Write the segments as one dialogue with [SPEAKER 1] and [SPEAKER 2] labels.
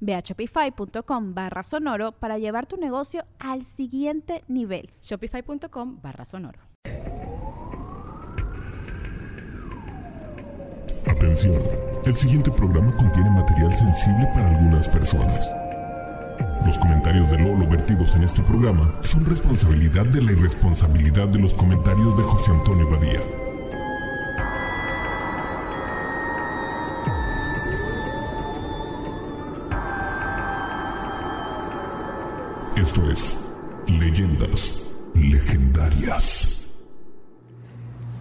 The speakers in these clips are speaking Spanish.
[SPEAKER 1] Ve a shopify.com barra sonoro para llevar tu negocio al siguiente nivel.
[SPEAKER 2] Shopify.com barra sonoro.
[SPEAKER 3] Atención, el siguiente programa contiene material sensible para algunas personas. Los comentarios de Lolo vertidos en este programa son responsabilidad de la irresponsabilidad de los comentarios de José Antonio Badía. Esto es Leyendas Legendarias.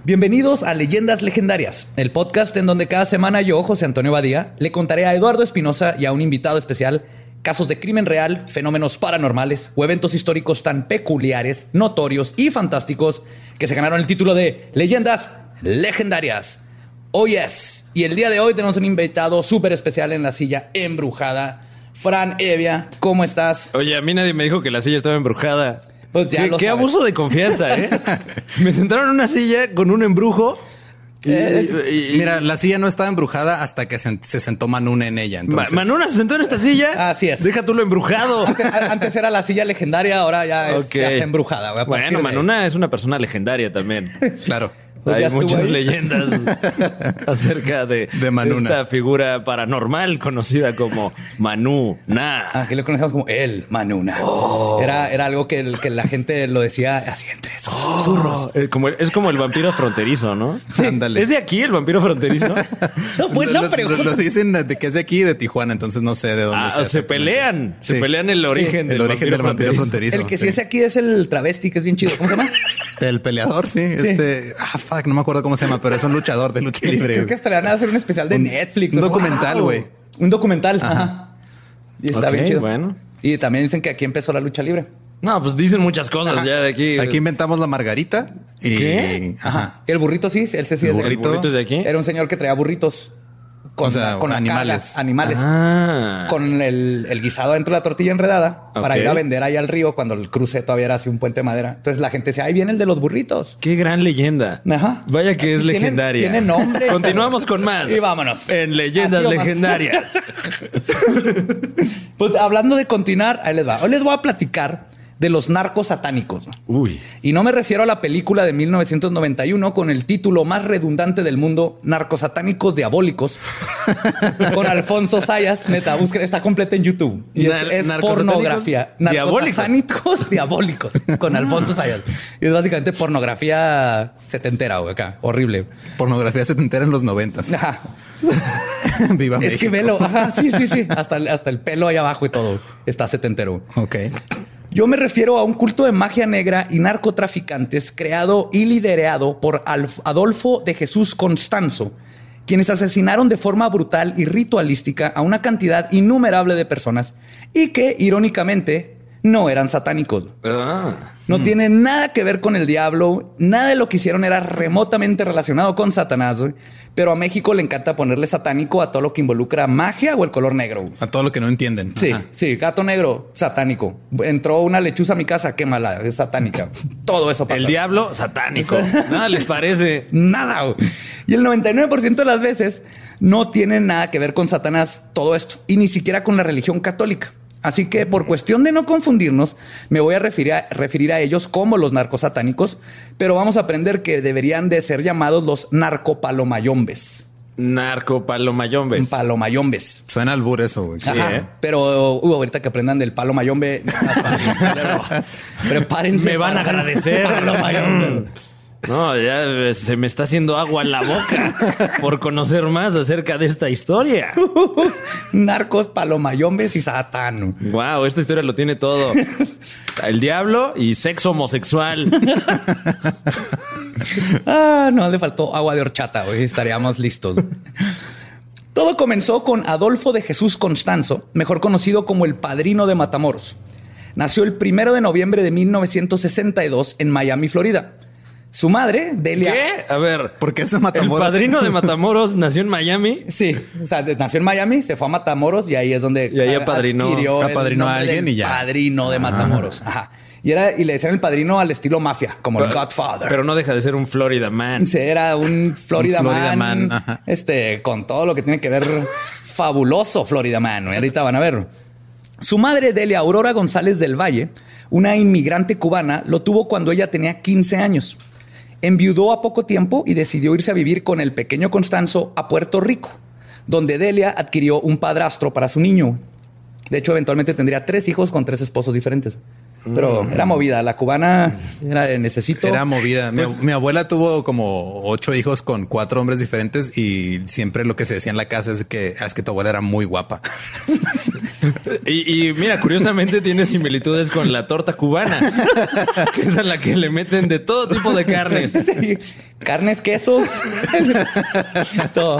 [SPEAKER 4] Bienvenidos a Leyendas Legendarias, el podcast en donde cada semana yo, José Antonio Badía, le contaré a Eduardo Espinosa y a un invitado especial casos de crimen real, fenómenos paranormales o eventos históricos tan peculiares, notorios y fantásticos que se ganaron el título de Leyendas Legendarias. Oh yes, y el día de hoy tenemos un invitado súper especial en la silla embrujada. Fran Evia, ¿cómo estás?
[SPEAKER 5] Oye, a mí nadie me dijo que la silla estaba embrujada.
[SPEAKER 4] Pues ya
[SPEAKER 5] qué,
[SPEAKER 4] lo
[SPEAKER 5] qué
[SPEAKER 4] sabes.
[SPEAKER 5] abuso de confianza, ¿eh? me sentaron en una silla con un embrujo. y- y- y-
[SPEAKER 6] Mira, la silla no estaba embrujada hasta que se, se sentó Manuna en ella.
[SPEAKER 5] Ma-
[SPEAKER 6] Entonces,
[SPEAKER 5] Manuna se sentó en esta silla.
[SPEAKER 4] Así es.
[SPEAKER 5] Deja tú lo embrujado.
[SPEAKER 4] Antes, era la silla legendaria, ahora ya, es- ya está embrujada.
[SPEAKER 5] Bueno,
[SPEAKER 4] de-
[SPEAKER 5] Manuna es una persona legendaria también.
[SPEAKER 6] Claro.
[SPEAKER 4] Pues
[SPEAKER 5] Hay
[SPEAKER 4] ya estuvo
[SPEAKER 5] muchas
[SPEAKER 4] ahí.
[SPEAKER 5] leyendas acerca de, esta figura paranormal conocida como Manuna.
[SPEAKER 4] Ah, que lo conocemos como el Manuna. Era, era algo que, el- que la gente lo decía así entre esos susurros.
[SPEAKER 5] Oh, como el- es como el vampiro fronterizo, ¿no?
[SPEAKER 6] Ándale.
[SPEAKER 5] ¿Es de aquí el vampiro fronterizo?
[SPEAKER 4] No, pues no, pero
[SPEAKER 6] lo- lo dicen de que es de aquí, de Tijuana, entonces no sé de dónde
[SPEAKER 5] Ah,
[SPEAKER 6] sea
[SPEAKER 5] se pelean. Se
[SPEAKER 6] Sí.
[SPEAKER 5] pelean el origen,
[SPEAKER 6] el
[SPEAKER 5] del,
[SPEAKER 6] origen del vampiro fronterizo.
[SPEAKER 4] el que sí
[SPEAKER 6] sí.
[SPEAKER 4] es aquí es el travesti, que es bien chido. ¿Cómo se llama?
[SPEAKER 6] El peleador, sí. Este, ah, fuck, no me acuerdo cómo se llama, pero es un luchador de lucha libre.
[SPEAKER 4] Creo que hasta le van a hacer un especial de
[SPEAKER 6] Un-
[SPEAKER 4] Netflix.
[SPEAKER 6] un documental,
[SPEAKER 4] Wow.
[SPEAKER 6] güey.
[SPEAKER 4] Un documental. Ajá. Y está bien chido.
[SPEAKER 5] bueno.
[SPEAKER 4] Y también dicen que aquí empezó la lucha libre.
[SPEAKER 5] No, pues dicen muchas cosas ya de aquí.
[SPEAKER 6] Aquí inventamos la margarita. Y,
[SPEAKER 5] ¿Qué?
[SPEAKER 6] Ajá.
[SPEAKER 4] El burrito sí, él sí, sí
[SPEAKER 6] El
[SPEAKER 4] es de-
[SPEAKER 6] burrito.
[SPEAKER 5] ¿Burritos de aquí?
[SPEAKER 4] Era un señor que traía burritos. Con,
[SPEAKER 6] O sea,
[SPEAKER 4] con la
[SPEAKER 6] animales.
[SPEAKER 4] carga, animales.
[SPEAKER 5] Ah.
[SPEAKER 4] Con el, el guisado dentro de la tortilla enredada para ir a vender ahí al río cuando el cruce todavía era así un puente de madera. Entonces la gente decía, ahí viene el de los burritos.
[SPEAKER 5] Qué gran leyenda.
[SPEAKER 4] Ajá.
[SPEAKER 5] Vaya que es
[SPEAKER 4] Tiene-
[SPEAKER 5] legendaria.
[SPEAKER 4] tiene nombre.
[SPEAKER 5] Continuamos con más.
[SPEAKER 4] Y vámonos.
[SPEAKER 5] En leyendas legendarias.
[SPEAKER 4] Pues hablando de continuar, ahí les va. Hoy les voy a platicar de los narcos satánicos.
[SPEAKER 5] Uy.
[SPEAKER 4] Y no me refiero a la película de 1991 con el título más redundante del mundo, Narcosatánicos Diabólicos, con Alfonso Sayas. Neta, busquen, está completa en YouTube. Y es,
[SPEAKER 5] Nar-
[SPEAKER 4] es
[SPEAKER 5] narcosatánicos
[SPEAKER 4] pornografía.
[SPEAKER 5] diabólicos.
[SPEAKER 4] Narcosatánicos diabólicos con Alfonso Sayas. Y es básicamente pornografía setentera, güey, acá. Horrible.
[SPEAKER 6] Pornografía setentera en los noventas.
[SPEAKER 4] Ajá.
[SPEAKER 6] Viva
[SPEAKER 4] Es que velo. Ajá, sí, sí, sí. Hasta, el- hasta el pelo ahí abajo y todo. Está setentero.
[SPEAKER 6] Ok.
[SPEAKER 4] Yo me refiero a un culto de magia negra y narcotraficantes creado y liderado por Adolfo de Jesús Constanzo, quienes asesinaron de forma brutal y ritualística a una cantidad innumerable de personas y que, irónicamente, no eran satánicos.
[SPEAKER 5] Ah.
[SPEAKER 4] No tiene nada que ver con el diablo, nada de lo que hicieron era remotamente relacionado con Satanás, güey. pero a México le encanta ponerle satánico a todo lo que involucra magia o el color negro. güey.
[SPEAKER 6] A todo lo que no entienden.
[SPEAKER 4] Sí,
[SPEAKER 6] Ajá.
[SPEAKER 4] sí, gato negro, satánico. Entró una lechuza a mi casa, qué mala, es satánica. Todo eso pasa.
[SPEAKER 5] El diablo satánico. Nada les parece.
[SPEAKER 4] Nada. güey. Y el 99% de las veces no tiene nada que ver con Satanás todo esto y ni siquiera con la religión católica. Así que por cuestión de no confundirnos, me voy a referir a, referir a ellos como los narcosatánicos, pero vamos a aprender que deberían de ser llamados los narcopalomayombes.
[SPEAKER 5] Narco palomayombes.
[SPEAKER 6] Suena albur eso, güey.
[SPEAKER 5] Sí,
[SPEAKER 4] Ajá.
[SPEAKER 5] ¿eh?
[SPEAKER 4] Pero uh, ahorita que aprendan del palo mayombe, prepárense.
[SPEAKER 5] Me van a agradecer. No, ya eh, se me está haciendo agua en la boca por conocer más acerca de esta historia.
[SPEAKER 4] Narcos, palomayombes y satán.
[SPEAKER 5] Wow, esta historia lo tiene todo. El diablo y sexo homosexual.
[SPEAKER 4] Ah, no le faltó agua de horchata, hoy estaríamos listos. Todo comenzó con Adolfo de Jesús Constanzo, mejor conocido como el padrino de Matamoros. Nació el primero de noviembre de 1962 en Miami, Florida. Su madre, Delia.
[SPEAKER 5] ¿Qué? A ver.
[SPEAKER 6] ¿Por qué es de
[SPEAKER 5] El
[SPEAKER 6] Matamoros?
[SPEAKER 5] padrino de Matamoros nació en Miami.
[SPEAKER 4] Sí, o sea, de- nació en Miami, se fue a Matamoros y ahí es donde
[SPEAKER 5] Y ahí apadrinó-
[SPEAKER 4] adquirió el
[SPEAKER 6] apadrinó a alguien y ya.
[SPEAKER 4] Padrino de Matamoros. Ajá. Y era y le decían el padrino al estilo mafia, como el Godfather.
[SPEAKER 5] Pero no deja de ser un Florida man.
[SPEAKER 4] Sí, era un Florida,
[SPEAKER 6] Un Florida
[SPEAKER 4] man,
[SPEAKER 6] man,
[SPEAKER 4] este, con todo lo que tiene que ver fabuloso Florida Man. Y Ahorita van a ver. Su madre, Delia Aurora González del Valle, una inmigrante cubana, lo tuvo cuando ella tenía 15 años. Enviudó a poco tiempo y decidió irse a vivir con el pequeño Constanzo a Puerto Rico, donde Delia adquirió un padrastro para su niño. De hecho, eventualmente tendría tres hijos con tres esposos diferentes. Pero era movida. La cubana era de necesito.
[SPEAKER 6] Era movida. Mi,
[SPEAKER 4] Pues-
[SPEAKER 6] mi abuela tuvo como ocho hijos con cuatro hombres diferentes y siempre lo que se decía en la casa es que "Ah, es que tu abuela era muy guapa.
[SPEAKER 5] Y, y mira, curiosamente tiene similitudes con la torta cubana, que es a la que le meten de todo tipo de carnes.
[SPEAKER 4] Sí. Carnes, quesos, todo.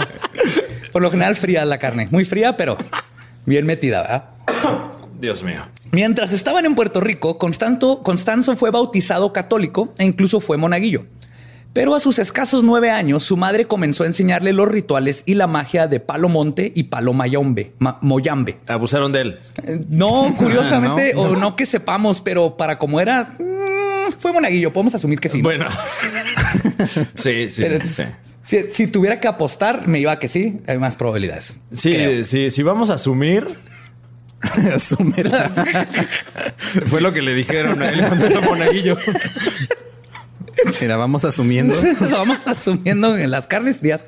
[SPEAKER 4] Por lo general fría la carne, muy fría, pero bien metida, ¿verdad?
[SPEAKER 5] Dios mío.
[SPEAKER 4] Mientras estaban en Puerto Rico, Constanzo fue bautizado católico e incluso fue monaguillo. Pero a sus escasos nueve años, su madre comenzó a enseñarle los rituales y la magia de Palo Monte y Palo Mayombe, Ma- Moyambe.
[SPEAKER 5] Abusaron de él.
[SPEAKER 4] Eh, No, curiosamente,
[SPEAKER 6] Ah, no,
[SPEAKER 4] o no que sepamos, pero para como era, mm, fue monaguillo. Podemos asumir que sí.
[SPEAKER 5] Bueno. sí, sí,
[SPEAKER 4] Pero
[SPEAKER 5] sí.
[SPEAKER 4] Si, si tuviera que apostar, me iba a que sí. Hay más probabilidades.
[SPEAKER 5] Sí,
[SPEAKER 4] Creo.
[SPEAKER 5] sí, si vamos a asumir,
[SPEAKER 6] Asumir.
[SPEAKER 5] fue lo que le dijeron a él cuando era monaguillo.
[SPEAKER 6] Mira, vamos asumiendo.
[SPEAKER 4] Vamos asumiendo en las carnes frías.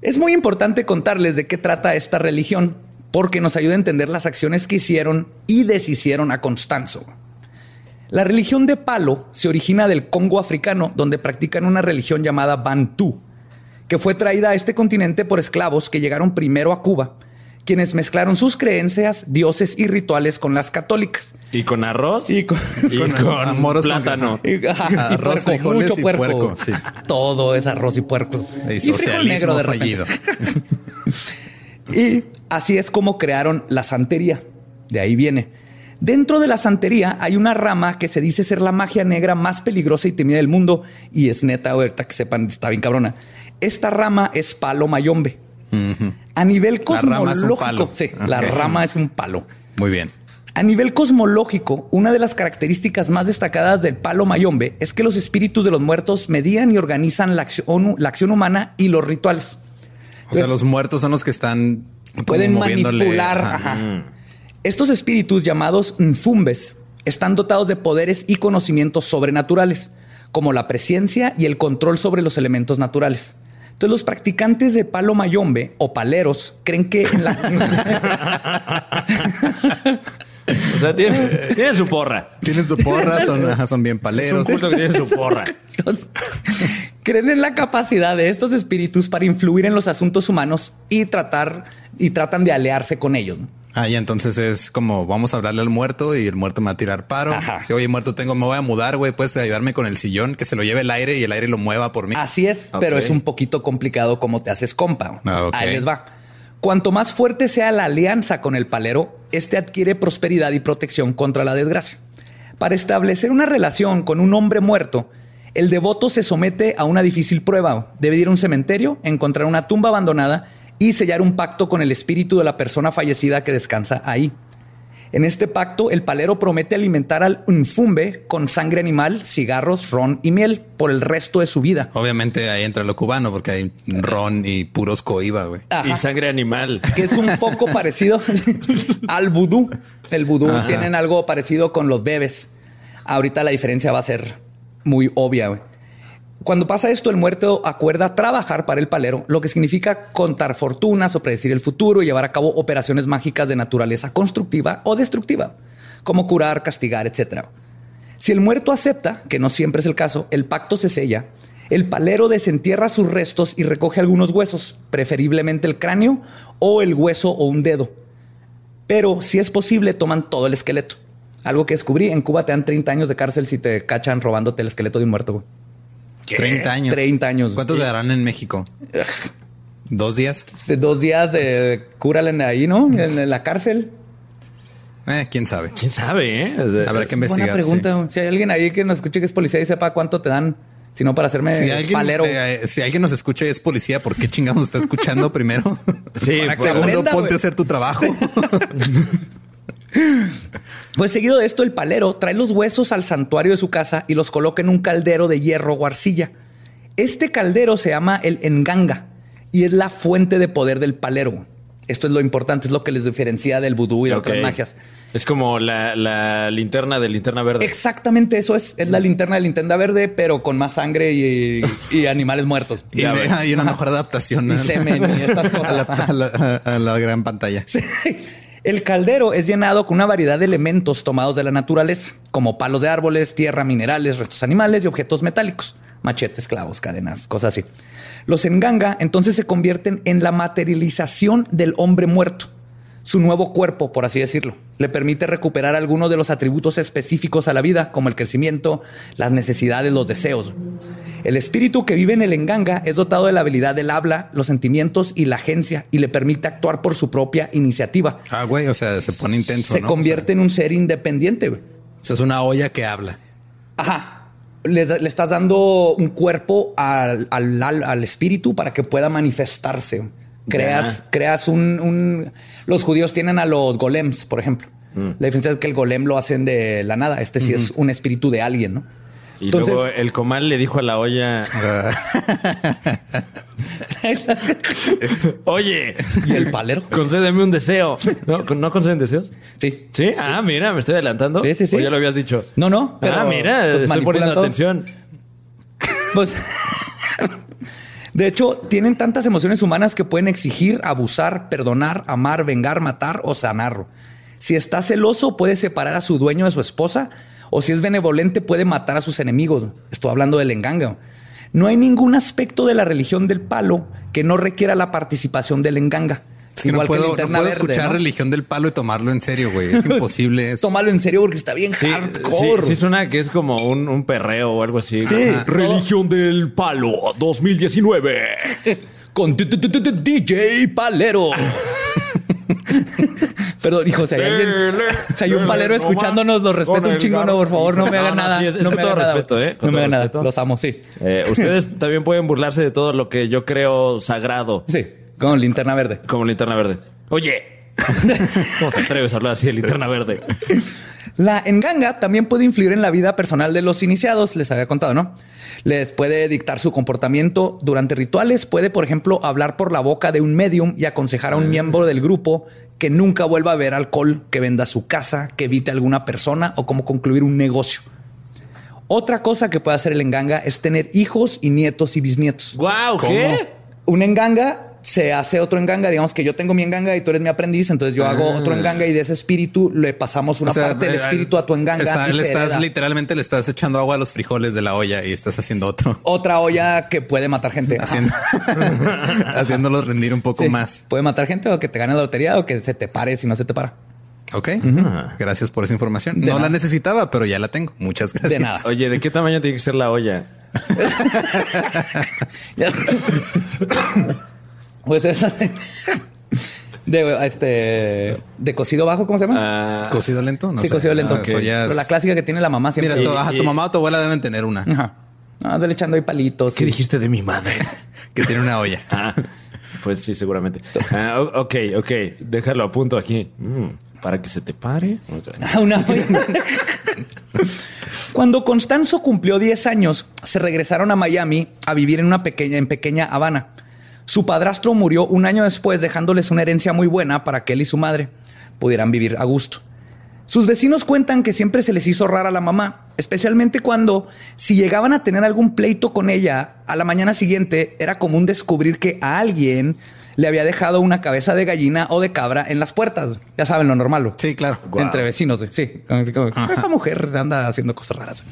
[SPEAKER 4] Es muy importante contarles de qué trata esta religión, porque nos ayuda a entender las acciones que hicieron y deshicieron a Constanzo. La religión de Palo se origina del Congo africano, donde practican una religión llamada Bantú, que fue traída a este continente por esclavos que llegaron primero a Cuba, quienes mezclaron sus creencias, dioses y rituales con las católicas.
[SPEAKER 5] Y con arroz
[SPEAKER 4] Y con-
[SPEAKER 5] y
[SPEAKER 6] con
[SPEAKER 5] con,
[SPEAKER 6] amoros con-
[SPEAKER 5] plátano.
[SPEAKER 4] Y, ajá, y
[SPEAKER 6] Arroz,
[SPEAKER 4] puerco, mucho
[SPEAKER 6] y
[SPEAKER 4] puerco.
[SPEAKER 6] puerco, sí.
[SPEAKER 4] Todo es arroz y puerco.
[SPEAKER 6] Y
[SPEAKER 4] frijol
[SPEAKER 6] socialismo
[SPEAKER 4] repente.
[SPEAKER 6] fallido.
[SPEAKER 4] Y así es como crearon la santería. De ahí viene. Dentro de la santería hay una rama que se dice ser la magia negra más peligrosa y temida del mundo. Y es neta, ahorita que sepan, está bien cabrona. Esta rama es palo mayombe. A nivel
[SPEAKER 6] La
[SPEAKER 4] cosmológico,
[SPEAKER 6] palo.
[SPEAKER 4] sí, la rama es un palo.
[SPEAKER 6] Muy bien.
[SPEAKER 4] A nivel cosmológico, una de las características más destacadas del palo mayombe es que los espíritus de los muertos medían y organizan la acción, la acción humana y los rituales.
[SPEAKER 6] O sea,
[SPEAKER 4] Entonces,
[SPEAKER 6] los muertos son los que están
[SPEAKER 4] pueden manipular.
[SPEAKER 6] Ajá.
[SPEAKER 4] Estos espíritus llamados nfumbes están dotados de poderes y conocimientos sobrenaturales, como la presencia y el control sobre los elementos naturales. Entonces, los practicantes de palo mayombe o paleros creen que en la,
[SPEAKER 5] O sea, tiene, tiene su porra.
[SPEAKER 6] Tienen su porra, son, son bien
[SPEAKER 5] Es un
[SPEAKER 6] paleros.
[SPEAKER 5] que tiene su porra.
[SPEAKER 4] Los- creen en la capacidad de estos espíritus para influir en los asuntos humanos y tratar y tratan de aliarse con ellos.
[SPEAKER 6] Ah, y entonces es como vamos a hablarle al muerto y el muerto me va a tirar paro.
[SPEAKER 4] Ajá.
[SPEAKER 6] Si oye, muerto, tengo, me voy a mudar, güey. Puedes ayudarme con el sillón, que se lo lleve el aire y el aire lo mueva por mí.
[SPEAKER 4] Así es, pero es un poquito complicado cómo te haces compa.
[SPEAKER 6] Ah.
[SPEAKER 4] Ahí les va. Cuanto más fuerte sea la alianza con el palero, este adquiere prosperidad y protección contra la desgracia. Para establecer una relación con un hombre muerto, el devoto se somete a una difícil prueba. Debe ir a un cementerio, encontrar una tumba abandonada y sellar un pacto con el espíritu de la persona fallecida que descansa ahí. En este pacto, el palero promete alimentar al unfumbe con sangre animal, cigarros, ron y miel por el resto de su vida.
[SPEAKER 6] Obviamente ahí entra lo cubano porque hay ron y puros coiba, güey.
[SPEAKER 5] Y sangre animal.
[SPEAKER 4] que es un poco parecido al vudú. El vudú
[SPEAKER 6] Ajá.
[SPEAKER 4] tienen algo parecido con los bebés. Ahorita la diferencia va a ser muy obvia. güey. Cuando pasa esto, el muerto acuerda trabajar para el palero, lo que significa contar fortunas o predecir el futuro y llevar a cabo operaciones mágicas de naturaleza constructiva o destructiva, como curar, castigar, etc. Si el muerto acepta, que no siempre es el caso, el pacto se sella, el palero desentierra sus restos y recoge algunos huesos, preferiblemente el cráneo o el hueso o un dedo. Pero si es posible, toman todo el esqueleto. Algo que descubrí, en Cuba te dan 30 años de cárcel si te cachan robándote el esqueleto de un muerto. Güey.
[SPEAKER 6] 30 años.
[SPEAKER 4] 30 años.
[SPEAKER 6] ¿Cuántos le darán en México? ¿Dos días?
[SPEAKER 4] De Dos días de cúrale ahí, ¿no? En la cárcel.
[SPEAKER 6] Eh, quién sabe.
[SPEAKER 5] ¿Quién sabe, eh?
[SPEAKER 6] Habrá que investigar.
[SPEAKER 4] Buena pregunta. Si hay alguien ahí que nos escuche que es policía y sepa cuánto te dan, si no para hacerme.
[SPEAKER 6] Si alguien,
[SPEAKER 4] palero.
[SPEAKER 6] eh, si alguien nos escucha y es policía, ¿por qué chingamos está escuchando primero?
[SPEAKER 5] Sí,
[SPEAKER 4] Para que
[SPEAKER 5] pues,
[SPEAKER 6] Segundo,
[SPEAKER 4] aprenda,
[SPEAKER 6] ponte a hacer tu trabajo.
[SPEAKER 4] Pues seguido de esto, el palero trae los huesos al santuario de su casa y los coloca en un caldero de hierro o arcilla. Este caldero se llama el enganga y es la fuente de poder del palero. Esto es lo importante, es lo que les diferencia del vudú y de otras magias.
[SPEAKER 5] Es como la, la linterna de linterna verde.
[SPEAKER 4] Exactamente eso es. Es la linterna de linterna verde, pero con más sangre y, y animales muertos.
[SPEAKER 6] Y una mejor adaptación
[SPEAKER 4] Y semen y estas cosas.
[SPEAKER 6] a, la,
[SPEAKER 4] Ajá.
[SPEAKER 6] a la- a la gran pantalla.
[SPEAKER 4] Sí. El caldero es llenado con una variedad de elementos tomados de la naturaleza, como palos de árboles, tierra, minerales, restos animales y objetos metálicos, machetes, clavos, cadenas, cosas así. Los enganga entonces se convierten en la materialización del hombre muerto, su nuevo cuerpo, por así decirlo. Le permite recuperar algunos de los atributos específicos a la vida, como el crecimiento, las necesidades, los deseos. El espíritu que vive en el enganga es dotado de la habilidad del habla, los sentimientos y la agencia y le permite actuar por su propia iniciativa.
[SPEAKER 6] Ah, güey, o sea, se pone intenso.
[SPEAKER 4] Se
[SPEAKER 6] ¿no?
[SPEAKER 4] convierte en un ser independiente. güey.
[SPEAKER 6] O sea, es una olla que habla.
[SPEAKER 4] Ajá. Le, le estás dando un cuerpo al, al- espíritu para que pueda manifestarse. Creas, creas un, un- Los judíos tienen a los golems, por ejemplo.
[SPEAKER 5] Mm.
[SPEAKER 4] La diferencia es que el golem lo hacen de la nada. Este sí es un espíritu de alguien, ¿no?
[SPEAKER 5] Y
[SPEAKER 4] Entonces-
[SPEAKER 5] luego el comal le dijo a la olla, oye,
[SPEAKER 4] y el palero.
[SPEAKER 5] concédeme un deseo. ¿No, ¿No conceden deseos?
[SPEAKER 4] Sí.
[SPEAKER 5] Sí. Ah, mira, me estoy adelantando.
[SPEAKER 4] Sí, sí, sí.
[SPEAKER 5] O ya lo habías dicho.
[SPEAKER 4] No, no. pero,
[SPEAKER 5] ah, mira,
[SPEAKER 4] pues,
[SPEAKER 5] estoy poniendo
[SPEAKER 4] todo.
[SPEAKER 5] atención.
[SPEAKER 4] Pues, de hecho, tienen tantas emociones humanas que pueden exigir, abusar, perdonar, amar, vengar, matar o sanar. Si está celoso, puede separar a su dueño de su esposa, o si es benevolente, puede matar a sus enemigos. Estoy hablando del enganga. No hay ningún aspecto de la religión del palo que no requiera la participación del enganga.
[SPEAKER 6] Es que no
[SPEAKER 4] Igual
[SPEAKER 6] puedo, no
[SPEAKER 4] linterna
[SPEAKER 6] puedo
[SPEAKER 4] verde,
[SPEAKER 6] escuchar
[SPEAKER 4] ¿no?
[SPEAKER 6] religión del palo y tomarlo en serio, güey. Es imposible. eso.
[SPEAKER 4] Tómalo en serio porque está bien
[SPEAKER 5] Sí, sí,
[SPEAKER 4] hardcore.
[SPEAKER 5] sí suena que es como un, un perreo o algo así.
[SPEAKER 4] Sí.
[SPEAKER 5] Religión del palo 2019.
[SPEAKER 4] con DJ Palero. Perdón, hijo, si hay alguien, si hay un palero escuchándonos, lo respeto un chingo, no, por favor, no me hagan nada. no me hagan nada.
[SPEAKER 5] ¿eh?
[SPEAKER 4] No me hagan nada. Los amo, sí.
[SPEAKER 5] Eh, ustedes también pueden burlarse de todo lo que yo creo sagrado,
[SPEAKER 4] Sí, con linterna verde.
[SPEAKER 5] como linterna verde. Oye, ¿cómo te atreves a hablar así de linterna verde?
[SPEAKER 4] La enganga también puede influir en la vida personal de los iniciados, les había contado, ¿no? Les puede dictar su comportamiento durante rituales, puede, por ejemplo, hablar por la boca de un medium y aconsejar a un miembro del grupo que nunca vuelva a ver alcohol, que venda su casa, que evite a alguna persona o cómo concluir un negocio. Otra cosa que puede hacer el enganga es tener hijos y nietos y bisnietos.
[SPEAKER 5] Guau, ¿qué?
[SPEAKER 4] Un enganga se hace otro enganga, digamos que yo tengo mi enganga y tú eres mi aprendiz, entonces yo hago otro enganga y de ese espíritu le pasamos una
[SPEAKER 6] O sea,
[SPEAKER 4] parte del
[SPEAKER 6] eh,
[SPEAKER 4] espíritu a tu enganga.
[SPEAKER 6] está- le estás
[SPEAKER 4] hereda.
[SPEAKER 6] literalmente le estás echando agua a los frijoles de la olla y estás haciendo otro.
[SPEAKER 4] Otra olla que puede matar gente.
[SPEAKER 6] Haciendo, haciéndolos rendir un poco
[SPEAKER 4] Sí.
[SPEAKER 6] más.
[SPEAKER 4] Puede matar gente o que te gane la lotería o que se te pare si no se te para.
[SPEAKER 6] Ok. Gracias por esa información.
[SPEAKER 4] De
[SPEAKER 6] no
[SPEAKER 4] nada.
[SPEAKER 6] la necesitaba, pero ya la tengo. Muchas gracias.
[SPEAKER 4] De nada.
[SPEAKER 5] Oye, ¿de qué tamaño tiene que ser la olla?
[SPEAKER 4] Pues de este de cocido bajo, ¿cómo se llama?
[SPEAKER 5] Ah,
[SPEAKER 6] ¿Cocido lento? No
[SPEAKER 4] sí,
[SPEAKER 6] sé.
[SPEAKER 4] cocido lento.
[SPEAKER 6] Ah, eso ya es-
[SPEAKER 4] Pero la clásica que tiene la mamá siempre.
[SPEAKER 6] Mira, tu,
[SPEAKER 5] Y-
[SPEAKER 6] ajá,
[SPEAKER 5] y-
[SPEAKER 6] tu mamá o tu abuela deben tener una
[SPEAKER 4] Ajá. Ah, dale echando ahí palitos.
[SPEAKER 5] ¿Qué
[SPEAKER 4] y-
[SPEAKER 5] dijiste de mi madre?
[SPEAKER 6] que tiene una olla.
[SPEAKER 5] Ah, pues sí, seguramente. Ah, ok, ok. Déjalo a punto aquí. Mm, para que se te pare. O sea,
[SPEAKER 4] una- Cuando Constanzo cumplió 10 años, se regresaron a Miami a vivir en una pequeña, en pequeña Habana. Su padrastro murió un año después, dejándoles una herencia muy buena para que él y su madre pudieran vivir a gusto. Sus vecinos cuentan que siempre se les hizo rara a la mamá, especialmente cuando, si llegaban a tener algún pleito con ella, a la mañana siguiente era común descubrir que a alguien le había dejado una cabeza de gallina o de cabra en las puertas. Ya saben lo normal.
[SPEAKER 6] Sí, claro.
[SPEAKER 4] Entre vecinos, sí. Esa mujer anda haciendo cosas raras.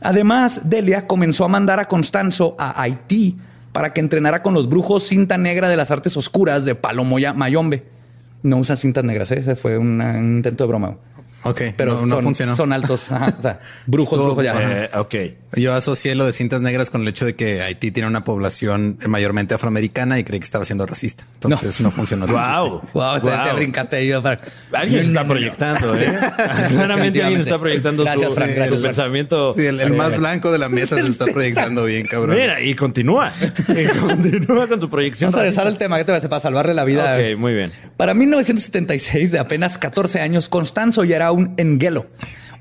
[SPEAKER 4] Además, Delia comenzó a mandar a Constanzo a Haití para que entrenara con los brujos cinta negra de las artes oscuras de Palomoya Mayombe. No usan cintas negras, ¿eh? ese fue una- un intento de broma.
[SPEAKER 6] Ok,
[SPEAKER 4] Pero
[SPEAKER 6] pero no,
[SPEAKER 4] son,
[SPEAKER 6] funcionó.
[SPEAKER 4] son altos. ajá, o sea, brujos,
[SPEAKER 6] Estuvo-
[SPEAKER 4] brujos ya.
[SPEAKER 5] Eh, ok.
[SPEAKER 6] Yo asocié lo de cintas negras con el hecho de que Haití tiene una población mayormente afroamericana y creí que estaba siendo racista. Entonces no, funcionó.
[SPEAKER 5] Wow.
[SPEAKER 4] Wow, te- te brincaste ahí. para-
[SPEAKER 5] Alguien se está proyectando, ¿eh? Claramente alguien está proyectando
[SPEAKER 4] Gracias,
[SPEAKER 5] su,
[SPEAKER 4] Frank,
[SPEAKER 5] su
[SPEAKER 4] gracias, Frank.
[SPEAKER 5] pensamiento.
[SPEAKER 6] Sí, el, el más blanco de la mesa se está proyectando bien, cabrón.
[SPEAKER 5] Mira, y continúa. Y continúa con tu proyección.
[SPEAKER 4] Vamos a regresar al tema que te parece para salvarle la vida.
[SPEAKER 5] Ok, muy bien.
[SPEAKER 4] Para 1976, de apenas 14 años, Constanzo ya era un enguelo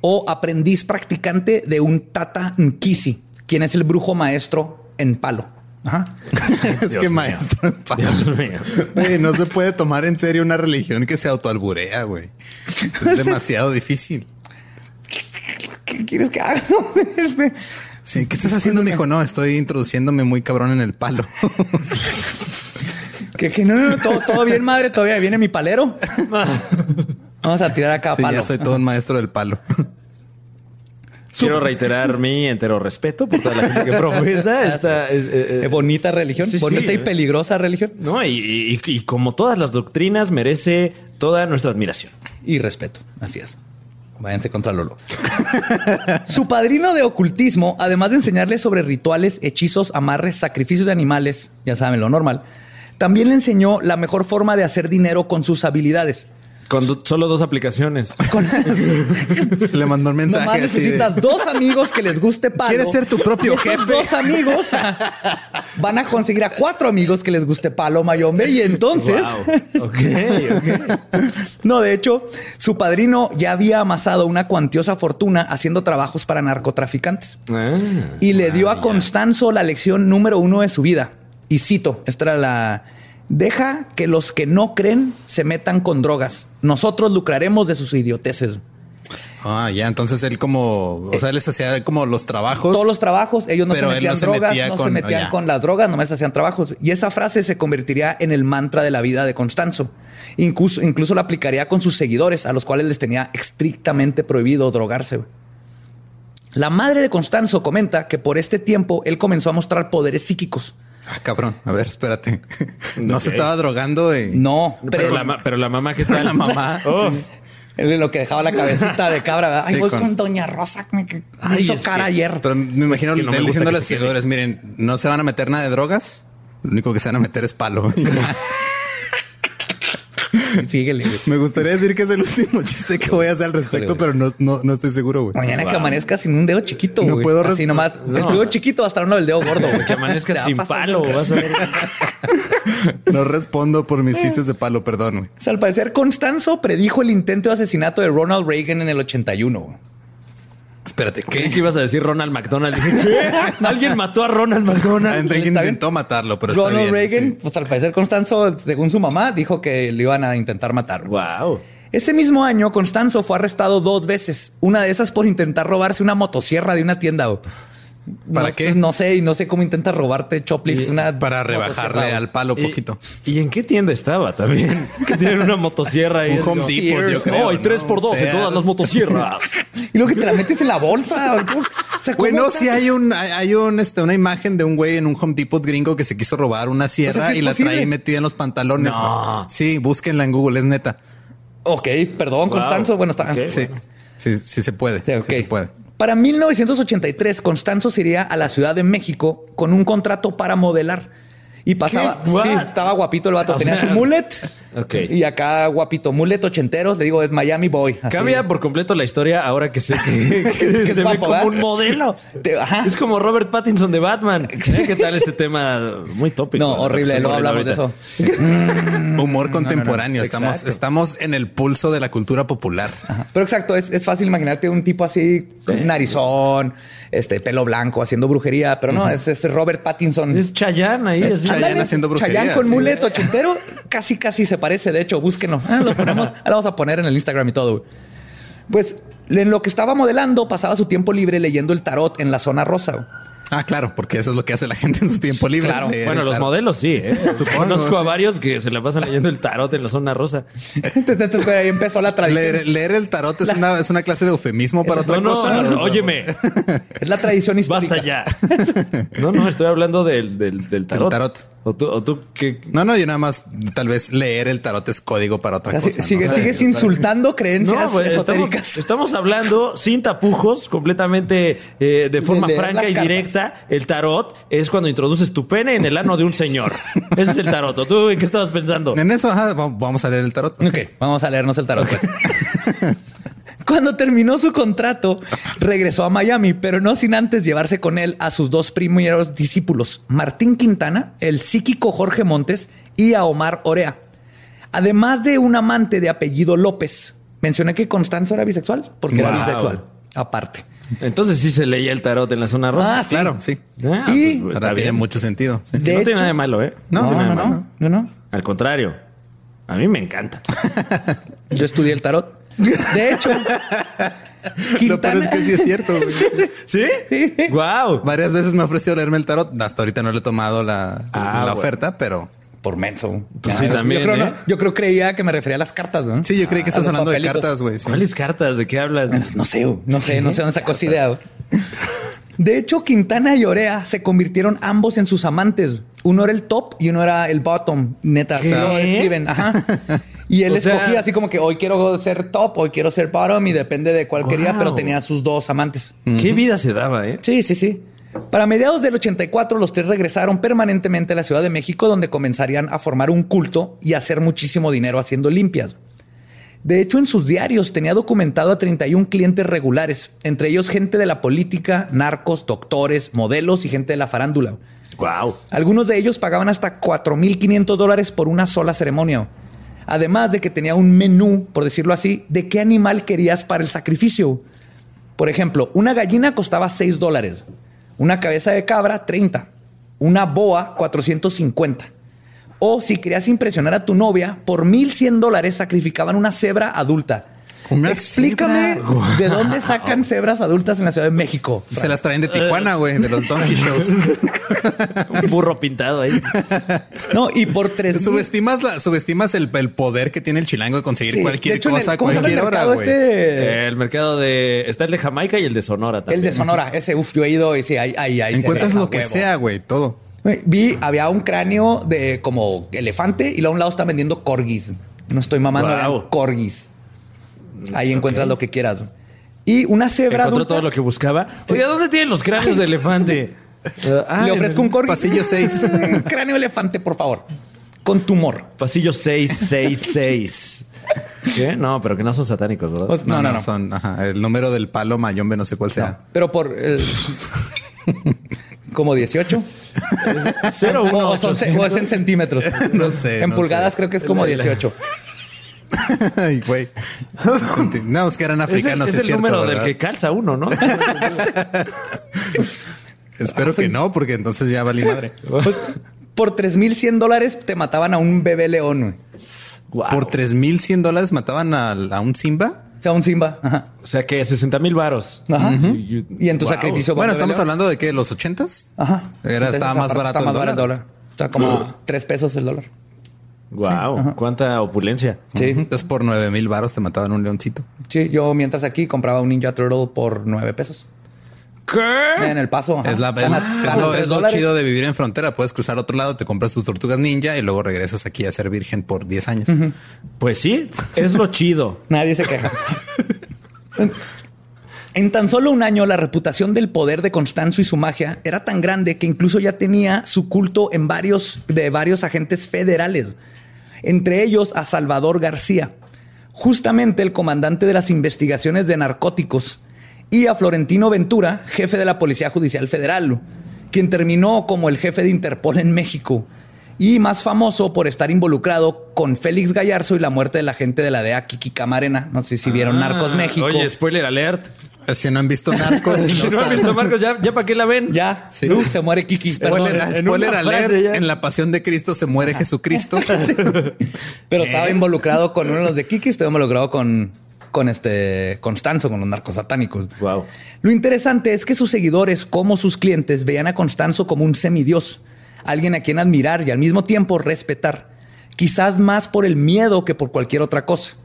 [SPEAKER 4] o aprendiz practicante de un Tata Nkisi, quien es el brujo maestro en palo. Ajá.
[SPEAKER 6] es
[SPEAKER 5] Dios
[SPEAKER 6] que
[SPEAKER 5] mío.
[SPEAKER 6] maestro.
[SPEAKER 5] Dios mío.
[SPEAKER 6] Güey, no se puede tomar en serio una religión que se autoalburea, güey. Es demasiado difícil.
[SPEAKER 4] ¿Qué quieres que haga?
[SPEAKER 6] Sí, ¿qué estás haciendo, mijo? No, estoy introduciéndome muy cabrón en el palo.
[SPEAKER 4] que, que no, no, no, todo, todo bien, madre. Todavía viene mi palero. Vamos a tirar acá
[SPEAKER 6] Sí,
[SPEAKER 4] palo.
[SPEAKER 6] ya soy todo un maestro del palo.
[SPEAKER 5] Quiero reiterar mi entero respeto por toda la gente que profesa esta eh, eh,
[SPEAKER 4] Eh, bonita religión,
[SPEAKER 5] Sí, sí,
[SPEAKER 4] bonita y
[SPEAKER 5] eh.
[SPEAKER 4] peligrosa religión.
[SPEAKER 5] No, y, y- y como todas las doctrinas, merece toda nuestra admiración.
[SPEAKER 4] y respeto. Así es. Váyanse contra Lolo. Su padrino de ocultismo, además de enseñarle sobre rituales, hechizos, amarres, sacrificios de animales, ya saben lo normal, también le enseñó la mejor forma de hacer dinero con sus habilidades.
[SPEAKER 5] Con do- solo dos aplicaciones.
[SPEAKER 6] Le mandó un mensaje
[SPEAKER 4] Nomás
[SPEAKER 6] así de,
[SPEAKER 4] necesitas dos amigos que les guste palo.
[SPEAKER 6] ¿Quieres ser tu propio
[SPEAKER 4] Y esos
[SPEAKER 6] jefe?
[SPEAKER 4] Dos amigos van a conseguir a cuatro amigos que les guste palo mayombe y entonces
[SPEAKER 5] Wow. Ok, ok.
[SPEAKER 4] No, de hecho, su padrino ya había amasado una cuantiosa fortuna haciendo trabajos para narcotraficantes.
[SPEAKER 5] Ah.
[SPEAKER 4] Y le dio a Constanzo la lección número uno de su vida. Y cito, esta era la... Deja que los que no creen se metan con drogas. Nosotros lucraremos de sus idioteces.
[SPEAKER 6] Ah, ya, entonces él como, o sea, él les hacía como los trabajos.
[SPEAKER 4] Todos los trabajos, ellos no
[SPEAKER 6] Pero
[SPEAKER 4] se metían
[SPEAKER 6] no se
[SPEAKER 4] drogas,
[SPEAKER 6] metía
[SPEAKER 4] no se
[SPEAKER 6] con-
[SPEAKER 4] metían
[SPEAKER 6] ya.
[SPEAKER 4] con las drogas, nomás hacían trabajos. Y esa frase se convertiría en el mantra de la vida de Constanzo. Incluso, incluso la aplicaría con sus seguidores, a los cuales les tenía estrictamente prohibido drogarse. La madre de Constanzo comenta que por este tiempo él comenzó a mostrar poderes psíquicos.
[SPEAKER 6] Ah, cabrón. A ver, espérate. No se estaba drogando. y-
[SPEAKER 4] No,
[SPEAKER 5] Pero,
[SPEAKER 4] pero,
[SPEAKER 5] la, pero la mamá, ¿qué tal?
[SPEAKER 6] La mamá.
[SPEAKER 5] Oh.
[SPEAKER 4] él es lo que dejaba la cabecita de cabra. ¿verdad? Ay,
[SPEAKER 6] Sí,
[SPEAKER 4] voy
[SPEAKER 6] con-
[SPEAKER 4] con... Doña Rosa, me, me
[SPEAKER 5] Ay,
[SPEAKER 4] hizo cara
[SPEAKER 5] que-
[SPEAKER 4] ayer.
[SPEAKER 6] Pero me imagino
[SPEAKER 5] Es que no me
[SPEAKER 6] diciendo a
[SPEAKER 5] que
[SPEAKER 6] los seguidores, miren, no se van a meter nada de drogas. Lo único que se van a meter es palo.
[SPEAKER 4] Síguele. güey.
[SPEAKER 6] Me gustaría decir que es el último chiste que voy a hacer al respecto, pero no, no, no estoy seguro, güey.
[SPEAKER 4] Mañana que amanezca sin un dedo chiquito,
[SPEAKER 6] No
[SPEAKER 4] güey.
[SPEAKER 6] puedo
[SPEAKER 4] Así nomás.
[SPEAKER 5] No.
[SPEAKER 4] El dedo chiquito va a estar uno del dedo gordo, güey.
[SPEAKER 5] Que amanezca sin
[SPEAKER 4] pasar,
[SPEAKER 5] palo.
[SPEAKER 4] güey.
[SPEAKER 5] Vas a ver.
[SPEAKER 6] No respondo por mis chistes de palo, perdón, güey.
[SPEAKER 4] O sea, al parecer, Constanzo predijo el intento de asesinato de Ronald Reagan en el 81.
[SPEAKER 6] Espérate,
[SPEAKER 5] Creí
[SPEAKER 6] ¿qué?
[SPEAKER 5] que ibas a decir Ronald McDonald. Dije, ¿qué? Alguien mató a Ronald McDonald.
[SPEAKER 6] Alguien
[SPEAKER 4] ¿Está bien?
[SPEAKER 6] intentó matarlo, pero está
[SPEAKER 4] Ronald
[SPEAKER 6] bien.
[SPEAKER 4] Reagan,
[SPEAKER 6] sí.
[SPEAKER 4] pues al parecer, Constanzo, según su mamá, dijo que lo iban a intentar matar.
[SPEAKER 5] Wow.
[SPEAKER 4] Ese mismo año, Constanzo fue arrestado dos veces. Una de esas por intentar robarse una motosierra de una tienda.
[SPEAKER 6] ¿Para
[SPEAKER 4] No-
[SPEAKER 6] qué?
[SPEAKER 4] No sé, y no sé cómo intenta robarte Choplift.
[SPEAKER 5] Y-
[SPEAKER 4] Una
[SPEAKER 6] Para rebajarle al palo
[SPEAKER 5] ¿Y-
[SPEAKER 6] poquito.
[SPEAKER 5] ¿Y, en qué tienda estaba también? Que tienen una motosierra ahí.
[SPEAKER 6] Un Home Depot, yo creo,
[SPEAKER 5] Oh, hay
[SPEAKER 6] ¿no?
[SPEAKER 5] 3 por 2 en todas las motosierras.
[SPEAKER 4] Y luego que te la metes en la bolsa. güey. ¿Cómo? O sea, ¿cómo
[SPEAKER 6] Bueno,
[SPEAKER 4] está?
[SPEAKER 6] sí hay un, hay, un, este, una imagen de un güey en un Home Depot gringo que se quiso robar una sierra y la
[SPEAKER 4] posible.
[SPEAKER 6] trae metida en los pantalones.
[SPEAKER 5] No.
[SPEAKER 6] Sí, búsquenla en Google, es neta.
[SPEAKER 4] Ok, perdón,
[SPEAKER 5] Wow.
[SPEAKER 4] Constanzo. Bueno, está.
[SPEAKER 5] Ok.
[SPEAKER 6] Sí, sí, sí se puede.
[SPEAKER 4] Sí, ok.
[SPEAKER 6] Sí se puede.
[SPEAKER 4] Para 1983, Constanzo se iría a la Ciudad de México con un contrato para modelar. Y pasaba, sí, estaba guapito el vato,
[SPEAKER 5] O
[SPEAKER 4] tenía
[SPEAKER 5] sea,
[SPEAKER 4] su mullet.
[SPEAKER 5] Ok.
[SPEAKER 4] Y acá guapito, mullet ochenteros, le digo, es Miami Boy. así.
[SPEAKER 5] Cambia por completo la historia ahora que sé que, que
[SPEAKER 4] es
[SPEAKER 5] se ve
[SPEAKER 4] guapo,
[SPEAKER 5] como
[SPEAKER 4] ¿verdad?
[SPEAKER 5] un modelo.
[SPEAKER 4] Te- ajá.
[SPEAKER 5] Es como Robert Pattinson de Batman. ¿Eh? ¿Qué tal este tema? Muy tópico.
[SPEAKER 4] No, horrible, luego hablamos de eso.
[SPEAKER 6] Humor contemporáneo. Estamos,
[SPEAKER 4] Exacto.
[SPEAKER 6] estamos en el pulso de la cultura popular.
[SPEAKER 4] Pero exacto, es, es fácil imaginarte un tipo así, con narizón, este pelo blanco, haciendo brujería, pero no, es, es Robert Pattinson.
[SPEAKER 5] Es Chayanne ahí.
[SPEAKER 6] Es. Chayanne haciendo brujería,
[SPEAKER 4] Chayanne con
[SPEAKER 6] sí.
[SPEAKER 4] mulet ochentero, casi casi se parece. De hecho, búsquenlo. Ah, lo ponemos, ahora vamos a poner en el Instagram y todo. Pues en lo que estaba modelando, pasaba su tiempo libre leyendo el tarot en la zona rosa.
[SPEAKER 6] Ah, claro, porque eso es lo que hace la gente en su tiempo libre.
[SPEAKER 4] Claro.
[SPEAKER 6] leer
[SPEAKER 5] Bueno,
[SPEAKER 6] el
[SPEAKER 5] los modelos sí, ¿eh?
[SPEAKER 6] Supongo,
[SPEAKER 5] Conozco a varios que se la pasan leyendo el tarot en la zona rosa.
[SPEAKER 4] Ahí empezó la tradición.
[SPEAKER 6] Leer, leer el tarot es, una, es una clase de eufemismo para otra
[SPEAKER 5] No, no,
[SPEAKER 6] cosa.
[SPEAKER 5] no, óyeme,
[SPEAKER 4] Es la tradición histórica.
[SPEAKER 5] basta ya. No, no, estoy hablando del, del, del tarot.
[SPEAKER 6] tarot.
[SPEAKER 5] O tú, o tú ¿qué?
[SPEAKER 6] No, no, yo nada más tal vez leer el tarot es código para otra
[SPEAKER 4] Así-
[SPEAKER 6] cosa.
[SPEAKER 4] sigues insultando creencias
[SPEAKER 5] No, pues, estamos,
[SPEAKER 4] esotéricas.
[SPEAKER 5] estamos hablando sin tapujos, completamente eh, de forma franca y
[SPEAKER 4] cartas.
[SPEAKER 5] directa. El tarot es cuando introduces tu pene en el ano de un señor. Ese es el tarot. ¿O ¿Tú en qué estabas pensando?
[SPEAKER 6] En eso ajá, va- vamos a leer el tarot.
[SPEAKER 4] Ok, vamos a leernos el tarot. pues. Cuando terminó su contrato, regresó a Miami, pero no sin antes llevarse con él a sus dos primeros discípulos, Martín Quintana, el psíquico Jorge Montes y a Omar Orea. Además de un amante de apellido López. Mencioné que Constanzo era bisexual, porque era bisexual. Aparte.
[SPEAKER 5] Entonces sí se leía el tarot en la zona rosa.
[SPEAKER 4] Ah, sí.
[SPEAKER 6] Claro, sí.
[SPEAKER 5] Ah,
[SPEAKER 4] Y-
[SPEAKER 5] pues,
[SPEAKER 6] Ahora tiene mucho sentido. sí.
[SPEAKER 4] De
[SPEAKER 5] no
[SPEAKER 4] hecho-
[SPEAKER 5] tiene nada de malo, ¿eh?
[SPEAKER 6] No,
[SPEAKER 4] No, no, no, no.
[SPEAKER 5] Al contrario, a mí me encanta.
[SPEAKER 4] Yo estudié el tarot. De hecho,
[SPEAKER 6] Lo peor es que sí es cierto. güey.
[SPEAKER 5] ¿Sí?
[SPEAKER 4] Sí.
[SPEAKER 5] Wow.
[SPEAKER 6] Varias veces me ha ofrecido leerme el tarot. Hasta ahorita no le he tomado la,
[SPEAKER 5] Ah,
[SPEAKER 6] la oferta, pero
[SPEAKER 4] Por menso.
[SPEAKER 5] Pues sí,
[SPEAKER 4] yo-
[SPEAKER 5] también,
[SPEAKER 4] Yo creo,
[SPEAKER 5] ¿eh?
[SPEAKER 4] no- yo creo creía que me refería a las cartas, ¿no?
[SPEAKER 6] sí, yo creí que estás hablando de cartas, güey. sí.
[SPEAKER 5] ¿Cuáles cartas? ¿De qué hablas?
[SPEAKER 4] No sé, güey. no sé, no sé dónde sacó esa idea. De hecho, Quintana y Orea se convirtieron ambos en sus amantes. Uno era el top y uno era el bottom. Neta,
[SPEAKER 5] ¿Qué?
[SPEAKER 4] lo escriben. Ajá. Y él
[SPEAKER 5] O sea-
[SPEAKER 4] escogía así como que hoy quiero ser top, hoy quiero ser bottom y depende de cuál quería, pero tenía sus dos amantes.
[SPEAKER 5] ¿Qué vida se daba, eh?
[SPEAKER 4] Sí, sí, sí. Para mediados del 84, los tres regresaron permanentemente a la Ciudad de México, donde comenzarían a formar un culto y a hacer muchísimo dinero haciendo limpias. De hecho, en sus diarios tenía documentado a 31 clientes regulares, entre ellos gente de la política, narcos, doctores, modelos y gente de la farándula.
[SPEAKER 5] Wow.
[SPEAKER 4] Algunos de ellos pagaban hasta 4.500 dólares por una sola ceremonia. Además de que tenía un menú, por decirlo así, de qué animal querías para el sacrificio. Por ejemplo, una gallina costaba 6 dólares, una cabeza de cabra 30, una boa 450. O si querías impresionar a tu novia, por 1.100 dólares sacrificaban una cebra adulta.
[SPEAKER 6] Una
[SPEAKER 4] Explícame
[SPEAKER 6] cebra.
[SPEAKER 4] de dónde sacan cebras adultas en la Ciudad de México.
[SPEAKER 6] Se las traen de Tijuana, güey, de los Donkey Shows.
[SPEAKER 5] Un burro pintado ahí.
[SPEAKER 4] No, y por 3
[SPEAKER 6] subestimas, la, subestimas el, el poder que tiene el chilango de conseguir
[SPEAKER 4] Sí,
[SPEAKER 6] cualquier
[SPEAKER 4] de hecho,
[SPEAKER 6] cosa a
[SPEAKER 4] ¿cómo se llama el
[SPEAKER 6] cualquier hora, güey.
[SPEAKER 4] este?
[SPEAKER 5] El mercado de. Está el de Jamaica y el de Sonora también.
[SPEAKER 4] El de Sonora, ese, uf, yo he ido y sí, ahí, ahí, ahí.
[SPEAKER 6] Encuentras lo que
[SPEAKER 4] huevo.
[SPEAKER 6] sea, güey, todo.
[SPEAKER 4] Vi, había un cráneo de como elefante y a un lado están vendiendo corgis. No estoy mamando,
[SPEAKER 5] Wow.
[SPEAKER 4] corgis. Ahí encuentras lo que quieras. Y una cebra
[SPEAKER 5] Encontró
[SPEAKER 4] adulta.
[SPEAKER 5] todo lo que buscaba. Oye, ¿dónde tienen los cráneos de elefante? Ah,
[SPEAKER 4] Le ofrezco un corgi.
[SPEAKER 6] Pasillo seis.
[SPEAKER 4] Un cráneo elefante, por favor. Con tumor.
[SPEAKER 5] Pasillo 666. ¿Qué? No, pero que no son satánicos, ¿verdad?
[SPEAKER 4] Pues, no, no, no.
[SPEAKER 6] Son ajá, el número del palo mayombe, no sé cuál sea.
[SPEAKER 4] Pero por. eh, como 18.
[SPEAKER 5] Cero,
[SPEAKER 4] o,
[SPEAKER 5] uno,
[SPEAKER 4] o son- o es en centímetros.
[SPEAKER 6] No sé,
[SPEAKER 4] En
[SPEAKER 6] no
[SPEAKER 4] pulgadas
[SPEAKER 6] sé.
[SPEAKER 4] creo que es como 18.
[SPEAKER 6] Ay, güey. No, es que eran
[SPEAKER 5] Es el,
[SPEAKER 6] africanos,
[SPEAKER 5] es
[SPEAKER 6] es
[SPEAKER 5] el
[SPEAKER 6] cierto,
[SPEAKER 5] número del que calza uno, ¿no?
[SPEAKER 6] Espero que no, porque entonces ya valí madre.
[SPEAKER 4] Pues, por 3100 dólares te mataban a un bebé león.
[SPEAKER 5] Guau.
[SPEAKER 6] Por 3100 dólares mataban a, a un Simba.
[SPEAKER 4] O sea, un Simba. Ajá.
[SPEAKER 5] O sea que 60 mil varos.
[SPEAKER 4] Ajá.
[SPEAKER 5] Y-
[SPEAKER 4] Y en tu
[SPEAKER 5] Wow.
[SPEAKER 4] sacrificio.
[SPEAKER 6] Bueno, estamos
[SPEAKER 4] león.
[SPEAKER 6] hablando de que los 80s.
[SPEAKER 4] Ajá.
[SPEAKER 6] Era, estaba más barato
[SPEAKER 4] está
[SPEAKER 6] el
[SPEAKER 4] más
[SPEAKER 6] dólar.
[SPEAKER 4] O sea, como 3 pesos el dólar.
[SPEAKER 5] Wow, cuánta opulencia.
[SPEAKER 4] Sí.
[SPEAKER 6] Entonces por 9 mil varos te mataban un leoncito.
[SPEAKER 4] Sí, yo mientras aquí compraba un Ninja Turtle por 9 pesos.
[SPEAKER 5] ¿Qué?
[SPEAKER 4] En el paso. ajá.
[SPEAKER 6] Es, la, es lo, es lo chido de vivir en frontera. Puedes cruzar a otro lado, te compras tus tortugas ninja y luego regresas aquí a ser virgen por 10 años.
[SPEAKER 5] Pues sí, es lo chido.
[SPEAKER 4] Nadie se queja. En tan solo un año, la reputación del poder de Constanzo y su magia era tan grande que incluso ya tenía su culto en varios de varios agentes federales, entre ellos a Salvador García, justamente el comandante de las investigaciones de narcóticos, y a Florentino Ventura, jefe de la Policía Judicial Federal, quien terminó como el jefe de Interpol en México y más famoso por estar involucrado con Félix Gallarzo y la muerte de la gente de la DEA Kiki Camarena. No sé si vieron
[SPEAKER 5] Ah,
[SPEAKER 4] Narcos México.
[SPEAKER 5] Oye, spoiler alert.
[SPEAKER 6] Si no han visto narcos,
[SPEAKER 5] Si
[SPEAKER 6] no
[SPEAKER 5] no han visto Marcos, ya, ya para qué la ven.
[SPEAKER 4] ya,
[SPEAKER 6] Sí.
[SPEAKER 4] Uf, se muere Kiki.
[SPEAKER 6] Spoiler,
[SPEAKER 4] perdón.
[SPEAKER 5] en
[SPEAKER 6] spoiler alert,
[SPEAKER 5] frase
[SPEAKER 6] en la pasión de Cristo se muere Jesucristo.
[SPEAKER 4] Pero estaba involucrado con uno de los de Kiki, estoy involucrado con con este Constanzo, con los narcos satánicos.
[SPEAKER 5] Wow.
[SPEAKER 4] Lo interesante es que sus seguidores, como sus clientes, veían a Constanzo como un semidios, alguien a quien admirar y al mismo tiempo respetar, quizás más por el miedo que por cualquier otra cosa.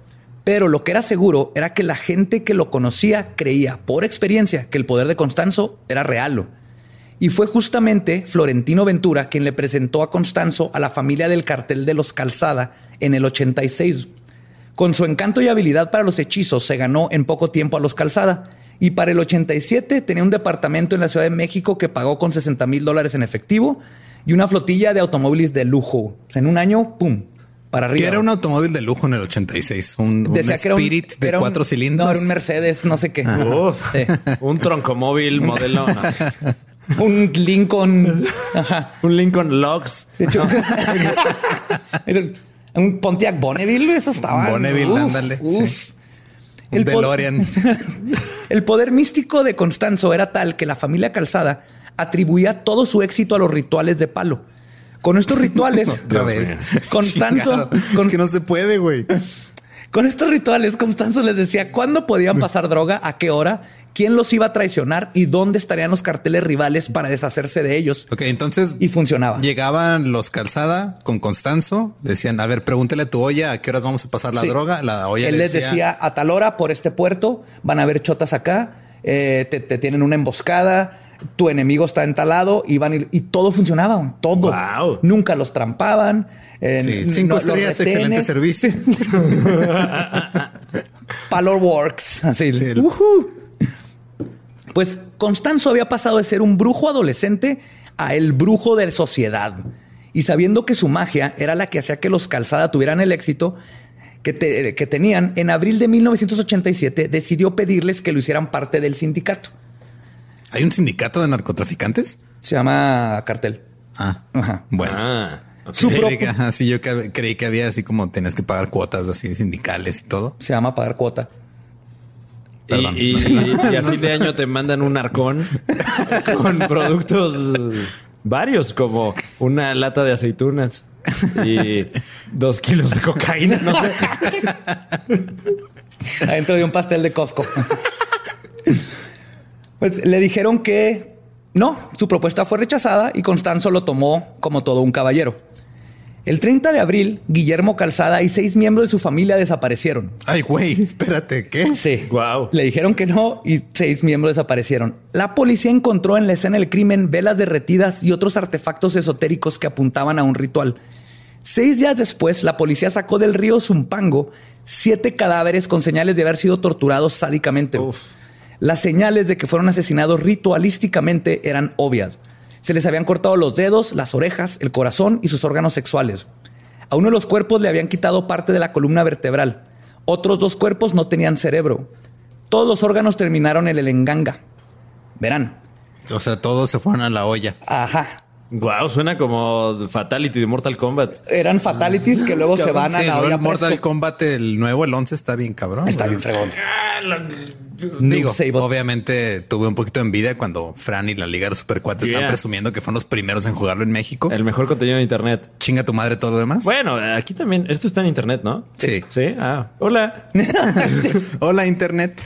[SPEAKER 4] Pero lo que era seguro era que la gente que lo conocía creía, por experiencia, que el poder de Constanzo era real. Y fue justamente Florentino Ventura quien le presentó a Constanzo a la familia del cartel de los Calzada en el 86. Con su encanto y habilidad para los hechizos, se ganó en poco tiempo a los Calzada. Y para el 87 tenía un departamento en la Ciudad de México que pagó con 60 mil dólares en efectivo y una flotilla de automóviles de lujo. En un año, ¡pum! Para arriba.
[SPEAKER 6] Que era un automóvil de lujo en el 86. Un, un
[SPEAKER 4] Decía que era un-
[SPEAKER 6] Spirit de
[SPEAKER 4] un-
[SPEAKER 6] cuatro cilindros.
[SPEAKER 4] No, era un Mercedes, no sé qué.
[SPEAKER 5] Uf,
[SPEAKER 4] Sí.
[SPEAKER 5] un troncomóvil modelo. no.
[SPEAKER 4] Un Lincoln. Ajá.
[SPEAKER 5] Un Lincoln Logs.
[SPEAKER 4] De hecho, un Pontiac Bonneville, eso estaba.
[SPEAKER 6] Bonneville,
[SPEAKER 4] uf,
[SPEAKER 6] ándale,
[SPEAKER 4] uf.
[SPEAKER 6] sí. Un
[SPEAKER 4] El po-
[SPEAKER 6] DeLorean.
[SPEAKER 4] El poder místico de Constanzo era tal que la familia Calzada atribuía todo su éxito a los rituales de palo. Con estos rituales,
[SPEAKER 6] Otra vez.
[SPEAKER 4] Constanzo, con-
[SPEAKER 6] Es que no se puede, güey.
[SPEAKER 4] con estos rituales, Constanzo les decía cuándo podían pasar droga, a qué hora, quién los iba a traicionar y dónde estarían los carteles rivales para deshacerse de ellos.
[SPEAKER 6] Ok, entonces
[SPEAKER 4] Y funcionaba.
[SPEAKER 6] llegaban los calzada con Constanzo. Decían, a ver, pregúntele a tu olla a qué horas vamos a pasar la
[SPEAKER 4] Sí.
[SPEAKER 6] droga. La olla
[SPEAKER 4] Él
[SPEAKER 6] le
[SPEAKER 4] les decía a tal hora por este puerto, van a haber chotas acá, eh, te, te tienen una emboscada, tu enemigo está entalado y van a ir- y todo funcionaba, güey, todo.
[SPEAKER 5] Wow.
[SPEAKER 4] Nunca los trampaban. eh,
[SPEAKER 6] Sí, cinco
[SPEAKER 4] no-
[SPEAKER 6] estrellas, excelente servicio.
[SPEAKER 4] Palor Works. Así.
[SPEAKER 6] Sí.
[SPEAKER 4] Pues Constanzo había pasado de ser un brujo adolescente a el brujo de sociedad. Y sabiendo que su magia era la que hacía que los Calzada tuvieran el éxito que, te- que tenían, en abril de 1987 decidió pedirles que lo hicieran parte del sindicato.
[SPEAKER 6] ¿Hay un sindicato de narcotraficantes?
[SPEAKER 4] Se llama cartel.
[SPEAKER 6] Ah,
[SPEAKER 4] Ajá.
[SPEAKER 6] bueno.
[SPEAKER 5] Ah, ok.
[SPEAKER 4] Su propio-
[SPEAKER 6] ajá, sí, yo creí que había así como tenías que pagar cuotas así sindicales y todo.
[SPEAKER 4] Se llama pagar cuota.
[SPEAKER 5] Y,
[SPEAKER 6] Perdón.
[SPEAKER 5] y- y a fin de año te mandan un arcón con productos varios, como una lata de aceitunas y dos kilos de cocaína. No sé.
[SPEAKER 4] adentro de un pastel de Costco. Pues le dijeron que no, su propuesta fue rechazada y Constanzo lo tomó como todo un caballero. El 30 de abril, Guillermo Calzada y seis miembros de su familia desaparecieron.
[SPEAKER 6] Ay, güey, espérate, ¿qué?
[SPEAKER 4] Sí.
[SPEAKER 5] Guau.
[SPEAKER 4] Le dijeron que no y seis miembros desaparecieron. La policía encontró en la escena del crimen velas derretidas y otros artefactos esotéricos que apuntaban a un ritual. Seis días después, la policía sacó del río Zumpango siete cadáveres con señales de haber sido torturados sádicamente.
[SPEAKER 5] Uf.
[SPEAKER 4] Las señales de que fueron asesinados ritualísticamente eran obvias. Se les habían cortado los dedos, las orejas, el corazón y sus órganos sexuales. A uno de los cuerpos le habían quitado parte de la columna vertebral. Otros dos cuerpos no tenían cerebro. Todos los órganos terminaron en el enganga. Verán.
[SPEAKER 6] O sea, todos se fueron a la olla.
[SPEAKER 4] Ajá.
[SPEAKER 5] Wow, suena como Fatality de Mortal Kombat.
[SPEAKER 4] Eran fatalities que luego se van a
[SPEAKER 6] Sí,
[SPEAKER 4] la
[SPEAKER 6] Mortal
[SPEAKER 4] presto.
[SPEAKER 6] Kombat, el nuevo, el 11, está bien cabrón.
[SPEAKER 4] Está
[SPEAKER 6] güey.
[SPEAKER 4] bien fregón.
[SPEAKER 6] Digo,
[SPEAKER 4] Noob Saibot.
[SPEAKER 6] obviamente tuve un poquito de envidia cuando Fran y la Liga de los Supercuates
[SPEAKER 5] Yeah.
[SPEAKER 6] están presumiendo que fueron los primeros en jugarlo en México.
[SPEAKER 5] El mejor contenido de internet.
[SPEAKER 6] Chinga tu madre todo lo demás.
[SPEAKER 5] Bueno, aquí también. Esto está en internet, ¿no?
[SPEAKER 6] Sí.
[SPEAKER 5] Sí. Ah, hola.
[SPEAKER 6] Hola, Internet.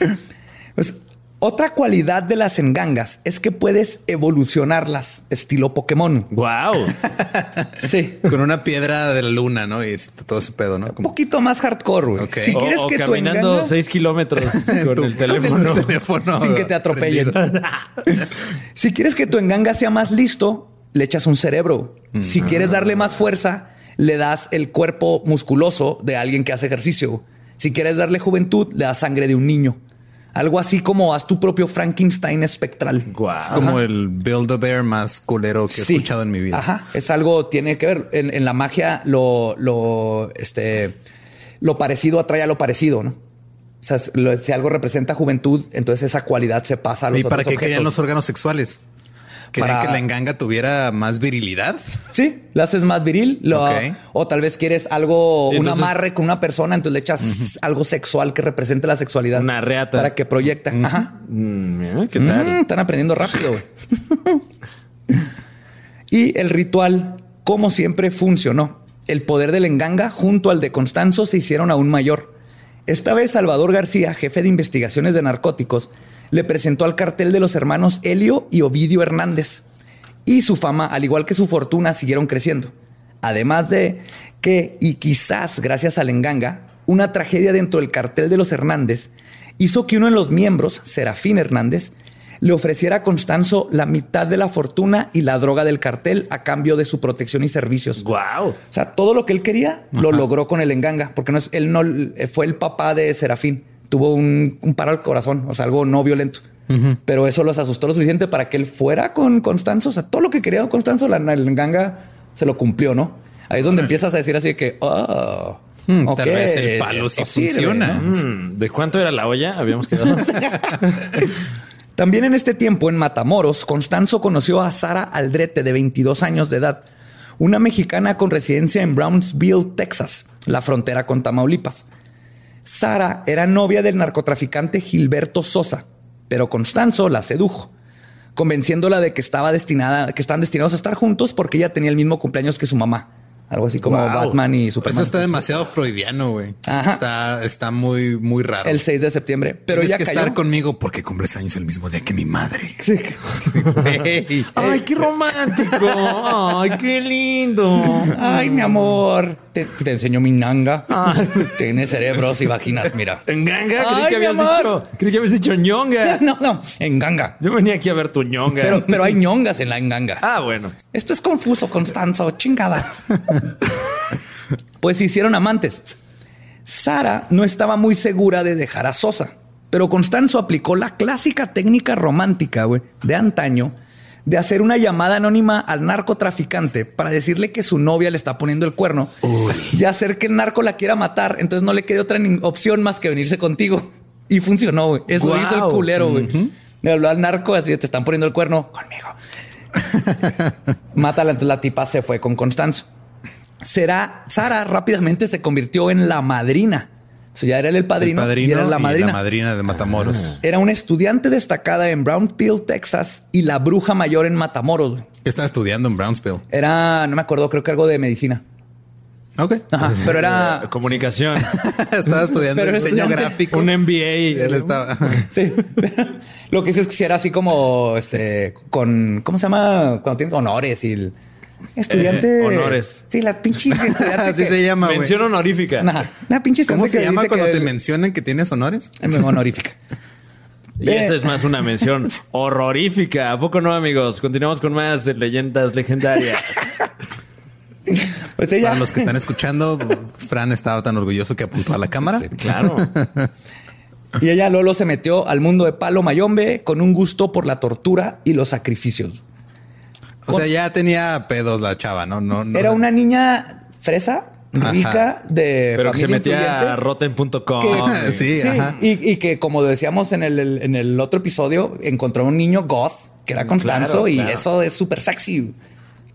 [SPEAKER 4] Pues, otra cualidad de las engangas es que puedes evolucionarlas, estilo Pokémon.
[SPEAKER 5] Wow.
[SPEAKER 4] Sí.
[SPEAKER 6] Con una piedra de la luna, ¿no? Y todo ese pedo, ¿no?
[SPEAKER 4] Un poquito más hardcore, güey.
[SPEAKER 6] Ok.
[SPEAKER 4] Si
[SPEAKER 5] O-
[SPEAKER 4] quieres
[SPEAKER 5] o
[SPEAKER 4] que tu
[SPEAKER 5] caminando
[SPEAKER 4] enganga...
[SPEAKER 5] seis kilómetros con
[SPEAKER 6] tu-
[SPEAKER 5] el teléfono.
[SPEAKER 6] con el teléfono
[SPEAKER 4] sin que te atropellen. si quieres que tu enganga sea más listo, le echas un cerebro. Si quieres darle más fuerza, le das el cuerpo musculoso de alguien que hace ejercicio. Si quieres darle juventud, le das sangre de un niño. Algo así como haz tu propio Frankenstein espectral.
[SPEAKER 6] Es como el Build a Bear más culero que he escuchado en mi vida.
[SPEAKER 4] Ajá. Es algo, tiene que ver. En, en la magia, lo, lo, este, lo parecido atrae a lo parecido, ¿no? O sea, si algo representa juventud, entonces esa cualidad se pasa a los
[SPEAKER 6] ¿Y para qué querían los órganos sexuales? ¿Querían
[SPEAKER 4] Para-
[SPEAKER 6] que la enganga tuviera más virilidad?
[SPEAKER 4] Sí, lo haces más viril. lo-. O tal vez quieres algo,
[SPEAKER 5] Sí,
[SPEAKER 4] un
[SPEAKER 5] entonces-
[SPEAKER 4] amarre con una persona, entonces le echas algo sexual que represente la sexualidad.
[SPEAKER 5] Una reata.
[SPEAKER 4] Para que proyecta. Ajá.
[SPEAKER 5] Mm, ¿Qué
[SPEAKER 4] Mm,
[SPEAKER 5] tal?
[SPEAKER 4] están aprendiendo rápido. güey. y el ritual, como siempre, funcionó. El poder del enganga junto al de Constanzo se hicieron aún mayor. Esta vez Salvador García, jefe de investigaciones de narcóticos, le presentó al cartel de los hermanos Helio y Ovidio Hernández. Y su fama, al igual que su fortuna, siguieron creciendo. Además de que, y quizás gracias al enganga, una tragedia dentro del cartel de los Hernández hizo que uno de los miembros, Serafín Hernández, le ofreciera a Constanzo la mitad de la fortuna y la droga del cartel a cambio de su protección y servicios.
[SPEAKER 5] Wow.
[SPEAKER 4] O sea, todo lo que él quería lo logró con el enganga, porque no es, él no fue el papá de Serafín. Tuvo un, un paro al corazón, o sea, algo no violento. Pero eso los asustó lo suficiente para que él fuera con Constanzo. O sea, todo lo que quería Constanzo, la, el enganga se lo cumplió, ¿no? Ahí es donde empiezas a decir así de que, oh,
[SPEAKER 6] Hmm, tal vez el palo sí funciona.
[SPEAKER 4] ¿no?
[SPEAKER 5] Mm, ¿De cuánto era la olla? Habíamos quedado.
[SPEAKER 4] También en este tiempo, en Matamoros, Constanzo conoció a Sara Aldrete, de 22 años de edad, una mexicana con residencia en Brownsville, Texas, la frontera con Tamaulipas. Sara era novia del narcotraficante Gilberto Sosa, pero Constanzo la sedujo, convenciéndola de que estaba destinada, que estaban destinados a estar juntos porque ella tenía el mismo cumpleaños que su mamá. Algo así como
[SPEAKER 5] Wow.
[SPEAKER 4] Batman y Superman.
[SPEAKER 6] Eso está demasiado freudiano, güey. Está, está muy, muy raro.
[SPEAKER 4] el 6 de septiembre. Pero
[SPEAKER 6] Tienes que
[SPEAKER 4] cayó.
[SPEAKER 6] estar conmigo porque cumples años el mismo día que mi madre.
[SPEAKER 4] Sí.
[SPEAKER 5] Ay, qué romántico. Ay, qué lindo.
[SPEAKER 4] Ay, mi amor. Te, te enseño mi nanga. Tiene cerebros y vaginas, mira.
[SPEAKER 5] En ganga, creí
[SPEAKER 4] Ay,
[SPEAKER 5] que habías
[SPEAKER 4] amor.
[SPEAKER 5] dicho. Creí que habías dicho ñonga.
[SPEAKER 4] No, no, en ganga.
[SPEAKER 5] Yo venía aquí a ver tu ñonga.
[SPEAKER 4] Pero, pero hay ñongas en la enganga.
[SPEAKER 5] Ah, bueno.
[SPEAKER 4] Esto es confuso, Constanzo, chingada. pues se hicieron amantes. Sara no estaba muy segura de dejar a Sosa, pero Constanzo aplicó la clásica técnica romántica güey, de antaño de hacer una llamada anónima al narcotraficante para decirle que su novia le está poniendo el cuerno y hacer que el narco la quiera matar. Entonces no le quede otra opción más que venirse contigo. Y funcionó. güey. Eso hizo el culero. güey. Le habló al narco así te están poniendo el cuerno conmigo. Mátala. Entonces la tipa se fue con Constanzo. Será, Sara rápidamente se convirtió en la madrina. O sea, ya era el padrino,
[SPEAKER 6] El padrino
[SPEAKER 4] y era la madrina.
[SPEAKER 6] madrina de Matamoros.
[SPEAKER 4] Era una estudiante destacada en Brownfield, Texas, y la bruja mayor en Matamoros. güey.
[SPEAKER 6] Que estaba estudiando en Brownsville.
[SPEAKER 4] Era, no me acuerdo, creo que algo de medicina.
[SPEAKER 6] Ok.
[SPEAKER 4] Ajá, pero era.
[SPEAKER 5] Comunicación.
[SPEAKER 6] estaba estudiando
[SPEAKER 4] Pero
[SPEAKER 6] diseño
[SPEAKER 4] estudiante.
[SPEAKER 6] gráfico.
[SPEAKER 5] Un MBA.
[SPEAKER 6] Él estaba.
[SPEAKER 4] Sí. Lo que sí es que si era así como este con ¿cómo se llama? Cuando tienes honores y el estudiante.
[SPEAKER 5] Eh, honores.
[SPEAKER 4] Sí, la pinche estudiante.
[SPEAKER 6] Así
[SPEAKER 4] que-
[SPEAKER 6] se llama, güey.
[SPEAKER 5] Mención honorífica.
[SPEAKER 4] Una pinche
[SPEAKER 6] ¿Cómo se
[SPEAKER 4] que
[SPEAKER 6] llama
[SPEAKER 4] dice
[SPEAKER 6] cuando
[SPEAKER 4] que-
[SPEAKER 6] te mencionan que tienes honores?
[SPEAKER 4] Honorífica.
[SPEAKER 5] Y esta es más una mención horrorífica. ¿A poco no, amigos? Continuamos con más leyendas legendarias.
[SPEAKER 4] Pues ella,
[SPEAKER 6] Para los que están escuchando, Fran estaba tan orgulloso que apuntó a la cámara.
[SPEAKER 5] Claro.
[SPEAKER 4] y ella Lolo se metió al mundo de Palo Mayombe con un gusto por la tortura y los sacrificios.
[SPEAKER 6] O sea, ya tenía pedos la chava, ¿no? no, no
[SPEAKER 4] Era una niña fresa, rica, de
[SPEAKER 5] Pero que se metía a rotten.com.
[SPEAKER 4] que-
[SPEAKER 6] Sí, ajá.
[SPEAKER 4] Y, y que como decíamos en el, en el otro episodio, encontró un niño goth que era Constanzo
[SPEAKER 5] Claro,
[SPEAKER 4] y
[SPEAKER 5] claro.
[SPEAKER 4] eso es súper sexy.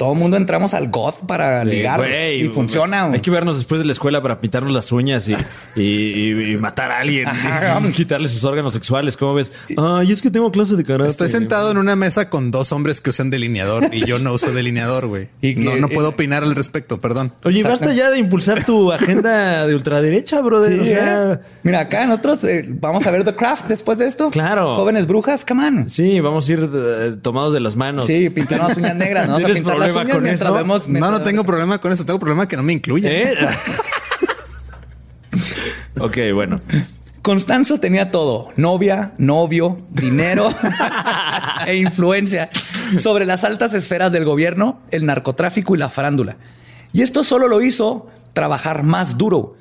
[SPEAKER 4] Todo el mundo entramos al goth para ligar y funciona.
[SPEAKER 5] Hay que vernos después de la escuela para pintarnos las uñas y, y- y- y matar a alguien. y quitarle sus órganos sexuales. ¿Cómo ves? Ay, es que tengo clase de karate.
[SPEAKER 6] Estoy sentado en una mesa con dos hombres que usan delineador y yo no uso delineador, güey. No, no puedo opinar al respecto, perdón.
[SPEAKER 5] Oye, basta ya de impulsar tu agenda de ultraderecha, brother.
[SPEAKER 4] Sí,
[SPEAKER 5] o sea,
[SPEAKER 4] ¿eh? Mira, acá nosotros eh, vamos a ver The Craft después de esto.
[SPEAKER 5] Claro.
[SPEAKER 4] Jóvenes brujas, come on.
[SPEAKER 5] sí, vamos a ir eh, tomados de las manos.
[SPEAKER 4] Sí, pintarnos las uñas negras. ¿no? Vamos a
[SPEAKER 5] ¿Tienes
[SPEAKER 4] pintar las
[SPEAKER 5] problema
[SPEAKER 4] uñas
[SPEAKER 5] con
[SPEAKER 4] mientras
[SPEAKER 5] eso?
[SPEAKER 4] vemos-
[SPEAKER 6] No, no tengo problema con eso. Tengo problema que no me incluye.
[SPEAKER 5] ¿Eh? ok, bueno.
[SPEAKER 4] Constanzo tenía todo: novia, novio, dinero e influencia sobre las altas esferas del gobierno, el narcotráfico y la farándula. Y esto solo lo hizo trabajar más duro.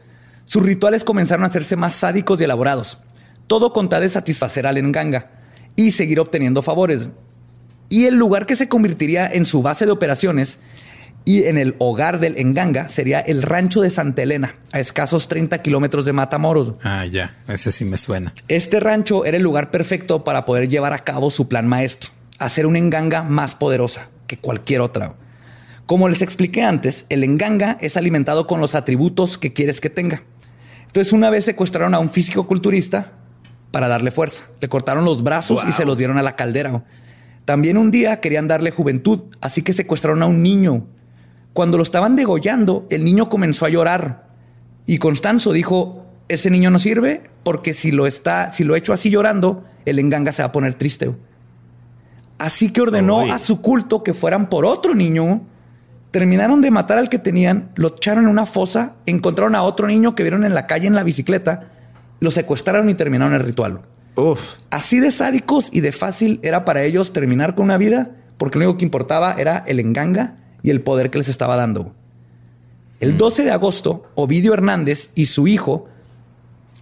[SPEAKER 4] Sus rituales comenzaron a hacerse más sádicos y elaborados. Todo con tal de satisfacer al enganga y seguir obteniendo favores. Y el lugar que se convertiría en su base de operaciones y en el hogar del enganga sería el rancho de Santa Elena, a escasos 30 kilómetros de Matamoros.
[SPEAKER 6] Ah, ya. Ese sí me suena.
[SPEAKER 4] Este rancho era el lugar perfecto para poder llevar a cabo su plan maestro, hacer una enganga más poderosa que cualquier otra. Como les expliqué antes, el enganga es alimentado con los atributos que quieres que tenga. Entonces, una vez secuestraron a un físico culturista para darle fuerza. Le cortaron los brazos y se los dieron a la caldera. También un día querían darle juventud, así que secuestraron a un niño. Cuando lo estaban degollando, el niño comenzó a llorar y Constanzo dijo, ese niño no sirve porque si lo está, si lo echo así llorando, el enganga se va a poner triste. Así que ordenó a su culto que fueran por otro niño. Terminaron de matar al que tenían, lo echaron en una fosa, encontraron a otro niño que vieron en la calle en la bicicleta, lo secuestraron y terminaron el ritual.
[SPEAKER 5] Uf.
[SPEAKER 4] Así de sádicos y de fácil era para ellos terminar con una vida, porque lo único que importaba era el enganga y el poder que les estaba dando. El 12 de agosto, Ovidio Hernández y su hijo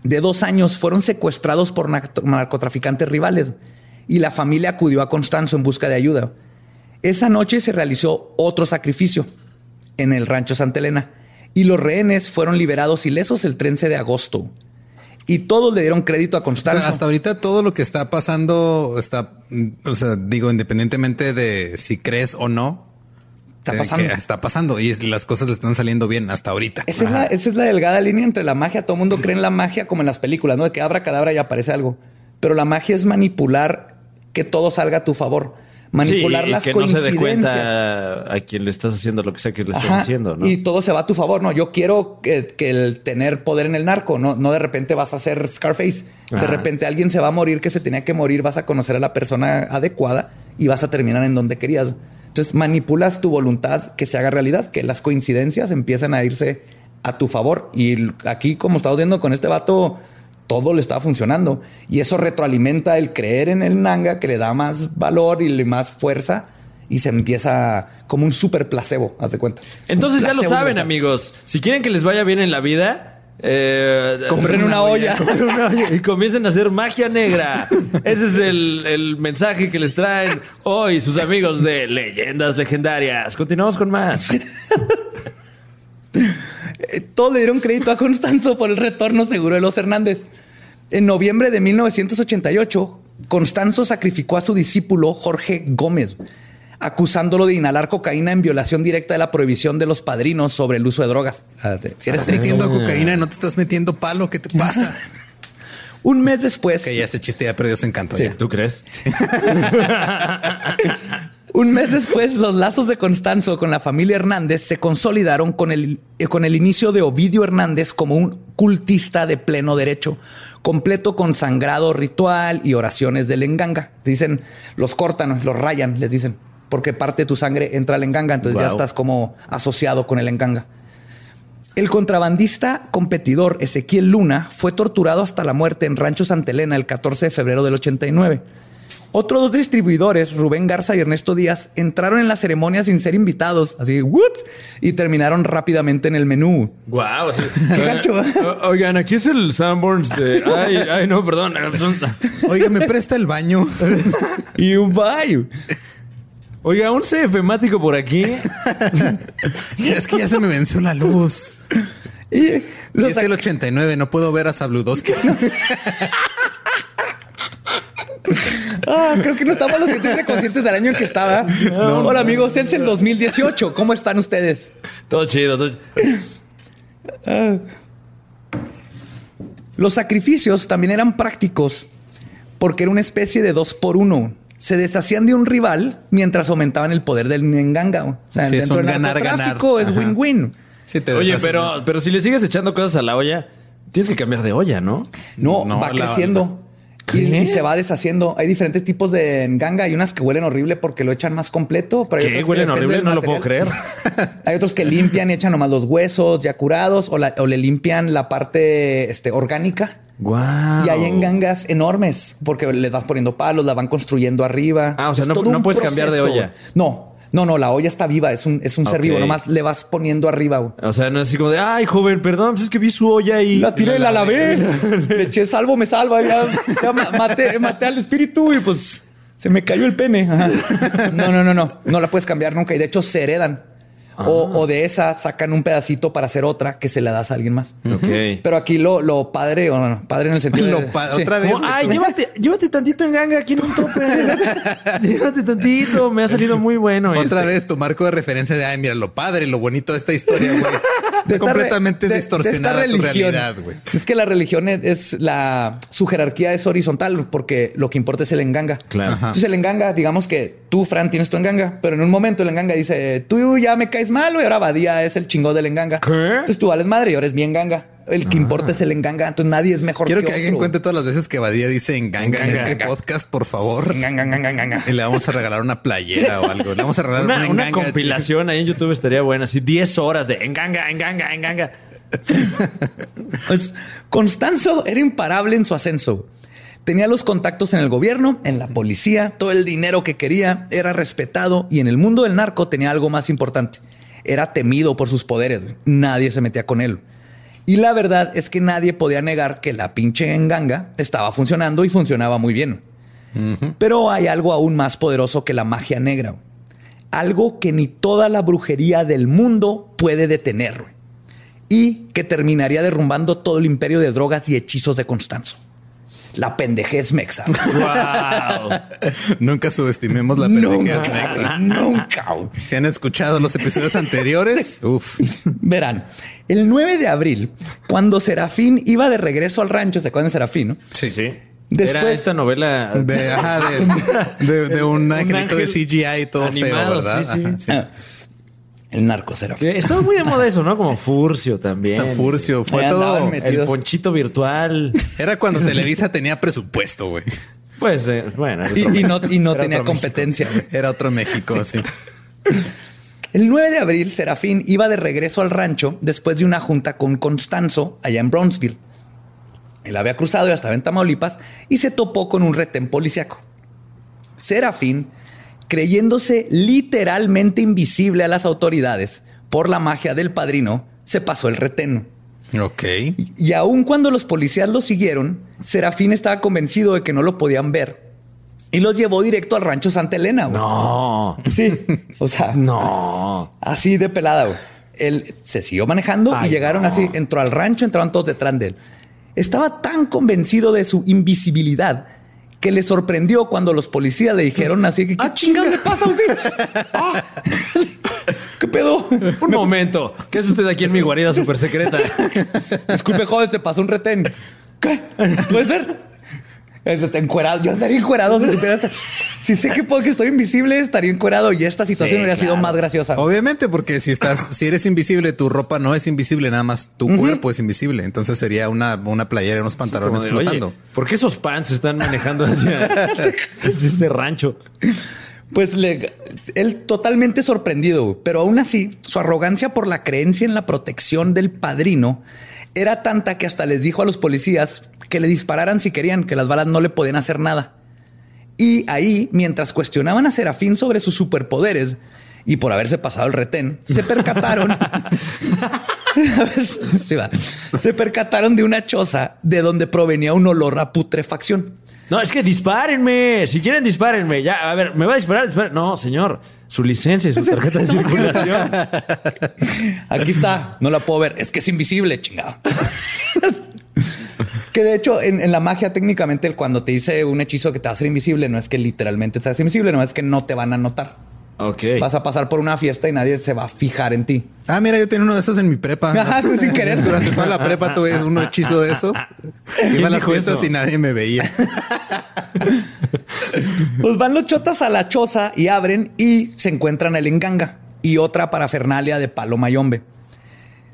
[SPEAKER 4] de dos años fueron secuestrados por narco- narcotraficantes rivales y la familia acudió a Constanzo en busca de ayuda. Esa noche se realizó otro sacrificio en el rancho Santa Elena y los rehenes fueron liberados ilesos el 13 de agosto. Y todos le dieron crédito a
[SPEAKER 6] O
[SPEAKER 4] Constanzo.
[SPEAKER 6] sea, hasta ahorita todo lo que está pasando está, o sea, digo, independientemente de si crees o no,
[SPEAKER 4] Está
[SPEAKER 6] eh,
[SPEAKER 4] pasando.
[SPEAKER 6] que está pasando y las cosas le están saliendo bien hasta ahorita.
[SPEAKER 4] Esa es, la, esa es la delgada línea entre la magia. Todo el mundo cree en la magia como en las películas, ¿no? De que abra cadabra y aparece algo. Pero la magia es manipular que todo salga a tu favor. Manipular
[SPEAKER 5] Sí, y
[SPEAKER 4] las
[SPEAKER 5] que no se dé
[SPEAKER 4] coincidencias.
[SPEAKER 5] cuenta a quien le estás haciendo lo que sea que le estás haciendo, ¿no?
[SPEAKER 4] Y todo se va a tu favor. No, yo quiero que, que el tener poder en el narco. No, no de repente vas a ser Scarface. De repente alguien se va a morir que se tenía que morir. Vas a conocer a la persona adecuada y vas a terminar en donde querías. Entonces manipulas tu voluntad que se haga realidad, que las coincidencias empiezan a irse a tu favor. Y aquí, como estamos viendo con este vato, todo le estaba funcionando. Y eso retroalimenta el creer en el nanga, que le da más valor y le más fuerza. Y se empieza como un super placebo, haz de cuenta.
[SPEAKER 5] Entonces ya lo saben,
[SPEAKER 4] universal.
[SPEAKER 5] amigos. Si quieren que les vaya bien en la vida, eh,
[SPEAKER 4] Compren una olla.
[SPEAKER 5] una olla y comiencen a hacer magia negra. Ese es el, el mensaje que les traen hoy sus amigos de Leyendas Legendarias. Continuamos con más.
[SPEAKER 4] Todos le dieron crédito a Constanzo por el retorno seguro de los Hernández. En noviembre de 1988, Constanzo sacrificó a su discípulo Jorge Gómez, acusándolo de inhalar cocaína en violación directa de la prohibición de los padrinos sobre el uso de drogas. Ah, Si eres
[SPEAKER 6] Estás metiendo cocaína, no te estás metiendo palo. ¿Qué te pasa?
[SPEAKER 4] Un mes después,
[SPEAKER 6] que ya ese chiste ya perdió su encanto.
[SPEAKER 4] Sí.
[SPEAKER 5] ¿Tú crees?
[SPEAKER 4] Un mes después, los lazos de Constanzo con la familia Hernández se consolidaron con el, eh, con el inicio de Ovidio Hernández como un cultista de pleno derecho, completo con sangrado ritual y oraciones del enganga. Dicen, los cortan, los rayan, les dicen, porque parte de tu sangre entra al enganga, entonces ya estás como asociado con el enganga. El contrabandista competidor Ezequiel Luna fue torturado hasta la muerte en Rancho Santa Elena el 14 de febrero del 89. Otros dos distribuidores, Rubén Garza y Ernesto Díaz, entraron en la ceremonia sin ser invitados, así, whoops, y terminaron rápidamente en el menú.
[SPEAKER 5] Wow.
[SPEAKER 4] Qué gacho, ¿eh?
[SPEAKER 5] Oigan, aquí es el Sanborns de. Ay, ay, no, perdón.
[SPEAKER 6] Oiga, ¿me presta el baño?
[SPEAKER 4] Y un bye.
[SPEAKER 5] Oiga, un CF por aquí.
[SPEAKER 6] es que ya se me venció la luz.
[SPEAKER 4] Y
[SPEAKER 6] Y es el 89, no puedo ver a Sabludowski.
[SPEAKER 4] Ah, creo que no estamos los que tienen conscientes del año en que estaba. Hola amigos, es el 2018. ¿Cómo están ustedes?
[SPEAKER 5] Todo chido. todo ch-
[SPEAKER 4] Los sacrificios también eran prácticos porque era una especie de dos por uno. Se deshacían de un rival mientras aumentaban el poder del Nganga. O sea,
[SPEAKER 6] Sí, es
[SPEAKER 4] dentro
[SPEAKER 6] un
[SPEAKER 4] del
[SPEAKER 6] ganar,
[SPEAKER 4] narcotráfico
[SPEAKER 6] ganar.
[SPEAKER 4] es win-win.
[SPEAKER 6] Sí,
[SPEAKER 5] Oye, pero, pero si le sigues echando cosas a la olla, tienes que cambiar de olla, ¿no?
[SPEAKER 4] No,
[SPEAKER 6] No,
[SPEAKER 4] va
[SPEAKER 6] la-
[SPEAKER 4] creciendo. Y, se va deshaciendo. Hay diferentes tipos de nganga. Hay unas que huelen horrible porque lo echan más completo. Pero hay
[SPEAKER 5] Huelen horrible, no lo puedo creer.
[SPEAKER 4] Hay otros que limpian y echan nomás los huesos ya curados o, la- o le limpian la parte este, orgánica.
[SPEAKER 5] Wow.
[SPEAKER 4] Y hay en gangas enormes porque le vas poniendo palos, la van construyendo arriba.
[SPEAKER 5] Ah, o sea,
[SPEAKER 4] Es
[SPEAKER 5] no- no puedes cambiar de olla.
[SPEAKER 4] No, no, no, la olla está viva, es un, es un ser vivo, nomás le vas poniendo arriba. güey.
[SPEAKER 5] O sea, no es así como de, ay, joven, perdón, pues es que vi su olla y.
[SPEAKER 4] La tiré, la lavé, le eché salvo, me salva, ya, ya ma- maté, maté al espíritu y pues se me cayó el pene. Ajá. No, no, no, no, no la puedes cambiar nunca y de hecho se heredan. O, o de esa sacan un pedacito para hacer otra que se la das a alguien más.
[SPEAKER 5] Ok.
[SPEAKER 4] Pero aquí lo, lo padre, o no, padre en el sentido de...
[SPEAKER 6] Lo pa-
[SPEAKER 4] sí.
[SPEAKER 6] otra vez.
[SPEAKER 5] Como, ay, llévate, llévate tantito en ganga aquí en un tope. llévate tantito. Me ha salido muy bueno.
[SPEAKER 6] Otra
[SPEAKER 5] este.
[SPEAKER 6] vez tu marco de referencia de, ay, mira, lo padre, lo bonito de esta historia, güey.
[SPEAKER 4] De
[SPEAKER 6] completamente
[SPEAKER 4] re- de- de
[SPEAKER 6] distorsionada
[SPEAKER 4] esta
[SPEAKER 6] tu
[SPEAKER 4] religión.
[SPEAKER 6] realidad, güey.
[SPEAKER 4] Es que la religión es, es la su jerarquía es horizontal porque lo que importa es el enganga.
[SPEAKER 5] Claro. Ajá.
[SPEAKER 4] Entonces el enganga, digamos que tú, Fran, tienes tu enganga, pero en un momento el enganga dice, tú ya me caes mal y ahora Badía es el chingón del enganga.
[SPEAKER 5] ¿Qué?
[SPEAKER 4] Entonces tú vales madre y ahora es mi enganga. El que importa es el enganga. Entonces nadie es mejor
[SPEAKER 6] Quiero
[SPEAKER 4] que,
[SPEAKER 6] que alguien
[SPEAKER 4] otro.
[SPEAKER 6] cuente todas las veces que Badía dice enganga en este podcast, por favor. Y le vamos a regalar una playera o algo. Le vamos a regalar
[SPEAKER 5] Una,
[SPEAKER 6] una,
[SPEAKER 5] una
[SPEAKER 6] enganga.
[SPEAKER 5] compilación ahí en YouTube estaría buena. Así 10 horas de enganga, enganga, enganga.
[SPEAKER 4] Pues Constanzo era imparable en su ascenso. Tenía los contactos en el gobierno, en la policía, todo el dinero que quería, era respetado y en el mundo del narco tenía algo más importante. Era temido por sus poderes. Nadie se metía con él. Y la verdad es que nadie podía negar que la pinche enganga estaba funcionando y funcionaba muy bien. Pero hay algo aún más poderoso que la magia negra. Algo que ni toda la brujería del mundo puede detener. Y que terminaría derrumbando todo el imperio de drogas y hechizos de Constanzo. La pendejez mexa.
[SPEAKER 5] Wow.
[SPEAKER 6] Nunca subestimemos la pendejez
[SPEAKER 4] nunca,
[SPEAKER 6] mexa.
[SPEAKER 4] nunca.
[SPEAKER 6] Si han escuchado los episodios anteriores, uff.
[SPEAKER 4] Verán, el 9 de abril, cuando Serafín iba de regreso al rancho, ¿se acuerdan de Serafín? no?
[SPEAKER 6] Sí,
[SPEAKER 5] Sí.
[SPEAKER 4] Después-
[SPEAKER 5] Era esta novela
[SPEAKER 6] De, ajá, de, de- de un angelito de CGI todo
[SPEAKER 5] animado,
[SPEAKER 6] feo, ¿verdad?
[SPEAKER 5] sí, sí.
[SPEAKER 6] Ajá, sí.
[SPEAKER 4] Ah, El narco Serafín.
[SPEAKER 5] estaba muy de moda eso, ¿no? Como Furcio también.
[SPEAKER 6] Furcio. Fue
[SPEAKER 4] Ahí
[SPEAKER 6] todo.
[SPEAKER 5] El ponchito virtual.
[SPEAKER 6] Era cuando Televisa tenía presupuesto, güey.
[SPEAKER 5] Pues eh, bueno. era
[SPEAKER 4] Y, y no, y no tenía
[SPEAKER 5] México.
[SPEAKER 4] competencia. güey.
[SPEAKER 6] Era otro México, sí.
[SPEAKER 4] El 9 de abril, Serafín iba de regreso al rancho después de una junta con Constanzo allá en Brownsville. Él había cruzado y estaba en Tamaulipas y se topó con un retén policiaco. Serafín, creyéndose literalmente invisible a las autoridades por la magia del padrino, se pasó el retén.
[SPEAKER 6] Ok.
[SPEAKER 4] Y aun cuando los policías lo siguieron, Serafín estaba convencido de que no lo podían ver y los llevó directo al rancho Santa Elena. güey.
[SPEAKER 5] No,
[SPEAKER 4] Sí, o sea,
[SPEAKER 5] no.
[SPEAKER 4] Así de pelada, güey. Él se siguió manejando y llegaron
[SPEAKER 5] no.
[SPEAKER 4] así, entró al rancho, entraron todos detrás de él. Estaba tan convencido de su invisibilidad que le sorprendió cuando los policías le dijeron así que ¿qué chingados le pasa a usted? Ah, ¿Qué pedo?
[SPEAKER 5] Un momento. ¿Qué es usted aquí en mi guarida súper secreta?
[SPEAKER 4] Disculpe, joven, se pasó un retén. ¿Qué? ¿Puede ser? Encuerado. Yo andaría encuerado. Si, sé que puedo que estoy invisible, estaría encuerado y esta situación
[SPEAKER 5] Sí,
[SPEAKER 4] hubiera sido más graciosa.
[SPEAKER 6] Obviamente, porque si estás, si eres invisible, tu ropa no es invisible, nada más tu cuerpo es invisible. Entonces sería una, una playera y unos pantalones
[SPEAKER 5] Como de,
[SPEAKER 6] flotando.
[SPEAKER 5] Oye, ¿por qué esos pants están manejando hacia, hacia ese rancho?
[SPEAKER 4] Pues le- él totalmente sorprendido, güey. pero aún así su arrogancia por la creencia en la protección del padrino era tanta que hasta les dijo a los policías que le dispararan si querían, que las balas no le podían hacer nada. Y ahí, mientras cuestionaban a Serafín sobre sus superpoderes y por haberse pasado el retén, se percataron. Se percataron de una choza de donde provenía un olor a putrefacción.
[SPEAKER 5] No, es que dispárenme. Si quieren, dispárenme. Ya, a ver, ¿me va a disparar? Disparen. No, señor. Su licencia y su tarjeta de circulación.
[SPEAKER 4] Aquí está, no la puedo ver. Es que es invisible, chingado. que de hecho, en, en la magia, técnicamente, cuando te dice un hechizo que te va a hacer invisible, no es que literalmente te haces invisible, no es que no te van a notar.
[SPEAKER 5] Ok.
[SPEAKER 4] Vas a pasar por una fiesta y nadie se va a fijar en ti.
[SPEAKER 6] Ah, mira, yo tenía uno de esos en mi prepa.
[SPEAKER 4] Ajá, tú sin querer.
[SPEAKER 6] Durante toda la prepa tuve un hechizo de esos. Iba a las fiestas
[SPEAKER 5] eso?
[SPEAKER 6] y nadie me veía.
[SPEAKER 4] Pues van los chotas a la choza y abren y se encuentran el enganga y otra parafernalia de palo mayombe.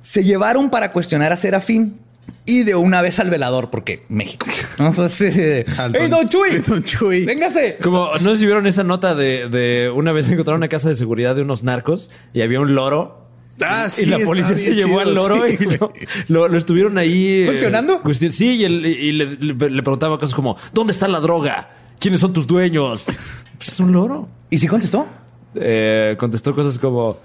[SPEAKER 4] Se llevaron para cuestionar a Serafín y de una vez al velador, porque México. ¿no? Entonces,
[SPEAKER 6] Al
[SPEAKER 4] ¡Ey,
[SPEAKER 6] don-
[SPEAKER 4] don Chuy!
[SPEAKER 6] Don Chuy.
[SPEAKER 4] ¡Véngase!
[SPEAKER 5] Como no sé si vieron esa nota de, de una vez encontraron una casa de seguridad de unos narcos y había un loro.
[SPEAKER 6] Ah, sí,
[SPEAKER 5] y la policía se llevó
[SPEAKER 6] chido,
[SPEAKER 5] al loro
[SPEAKER 6] sí,
[SPEAKER 5] y lo, lo- lo estuvieron ahí. eh,
[SPEAKER 4] ¿Cuestionando?
[SPEAKER 5] cuestion- sí, y, el- y le, le- le preguntaba cosas como: ¿Dónde está la droga? ¿Quiénes son tus dueños? Pues es un loro.
[SPEAKER 4] ¿Y si contestó?
[SPEAKER 5] Eh, contestó cosas como: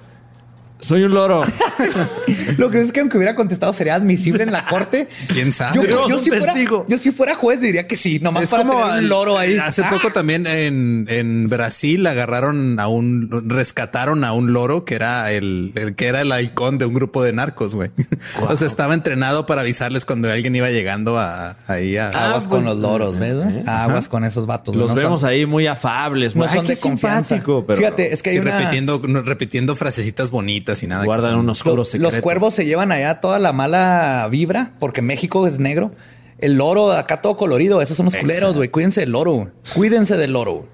[SPEAKER 5] Soy un loro.
[SPEAKER 4] Lo que es que aunque hubiera contestado sería admisible en la corte.
[SPEAKER 6] ¿Quién sabe?
[SPEAKER 4] Yo, si fuera,
[SPEAKER 5] testigo.
[SPEAKER 4] yo si fuera juez diría que sí, nomás
[SPEAKER 6] Es
[SPEAKER 4] para
[SPEAKER 6] como
[SPEAKER 4] tener un loro ahí.
[SPEAKER 6] Hace
[SPEAKER 4] Ah,
[SPEAKER 6] poco también en, en Brasil agarraron a un, rescataron a un loro que era el, el que era el halcón de un grupo de narcos, güey. O sea, estaba entrenado para avisarles cuando alguien iba llegando a, ahí a,
[SPEAKER 4] Aguas
[SPEAKER 5] Ah,
[SPEAKER 4] con
[SPEAKER 5] pues,
[SPEAKER 4] los loros, ¿ves?
[SPEAKER 5] eh,
[SPEAKER 4] Aguas con esos vatos.
[SPEAKER 5] Los
[SPEAKER 4] no son-
[SPEAKER 5] vemos ahí muy afables.
[SPEAKER 4] No
[SPEAKER 5] muy-
[SPEAKER 4] son de confianza.
[SPEAKER 5] pero
[SPEAKER 4] Fíjate, es que hay
[SPEAKER 6] sí,
[SPEAKER 4] una...
[SPEAKER 6] repitiendo, repitiendo frasecitas bonitas y nada. que
[SPEAKER 5] guardan
[SPEAKER 6] son-
[SPEAKER 5] un oscuro
[SPEAKER 4] Los,
[SPEAKER 5] secreto.
[SPEAKER 4] los cuervos se llevan allá toda la mala vibra porque México es negro. El loro acá todo colorido. Esos son los culeros, güey. Cuídense del loro. Cuídense del loro.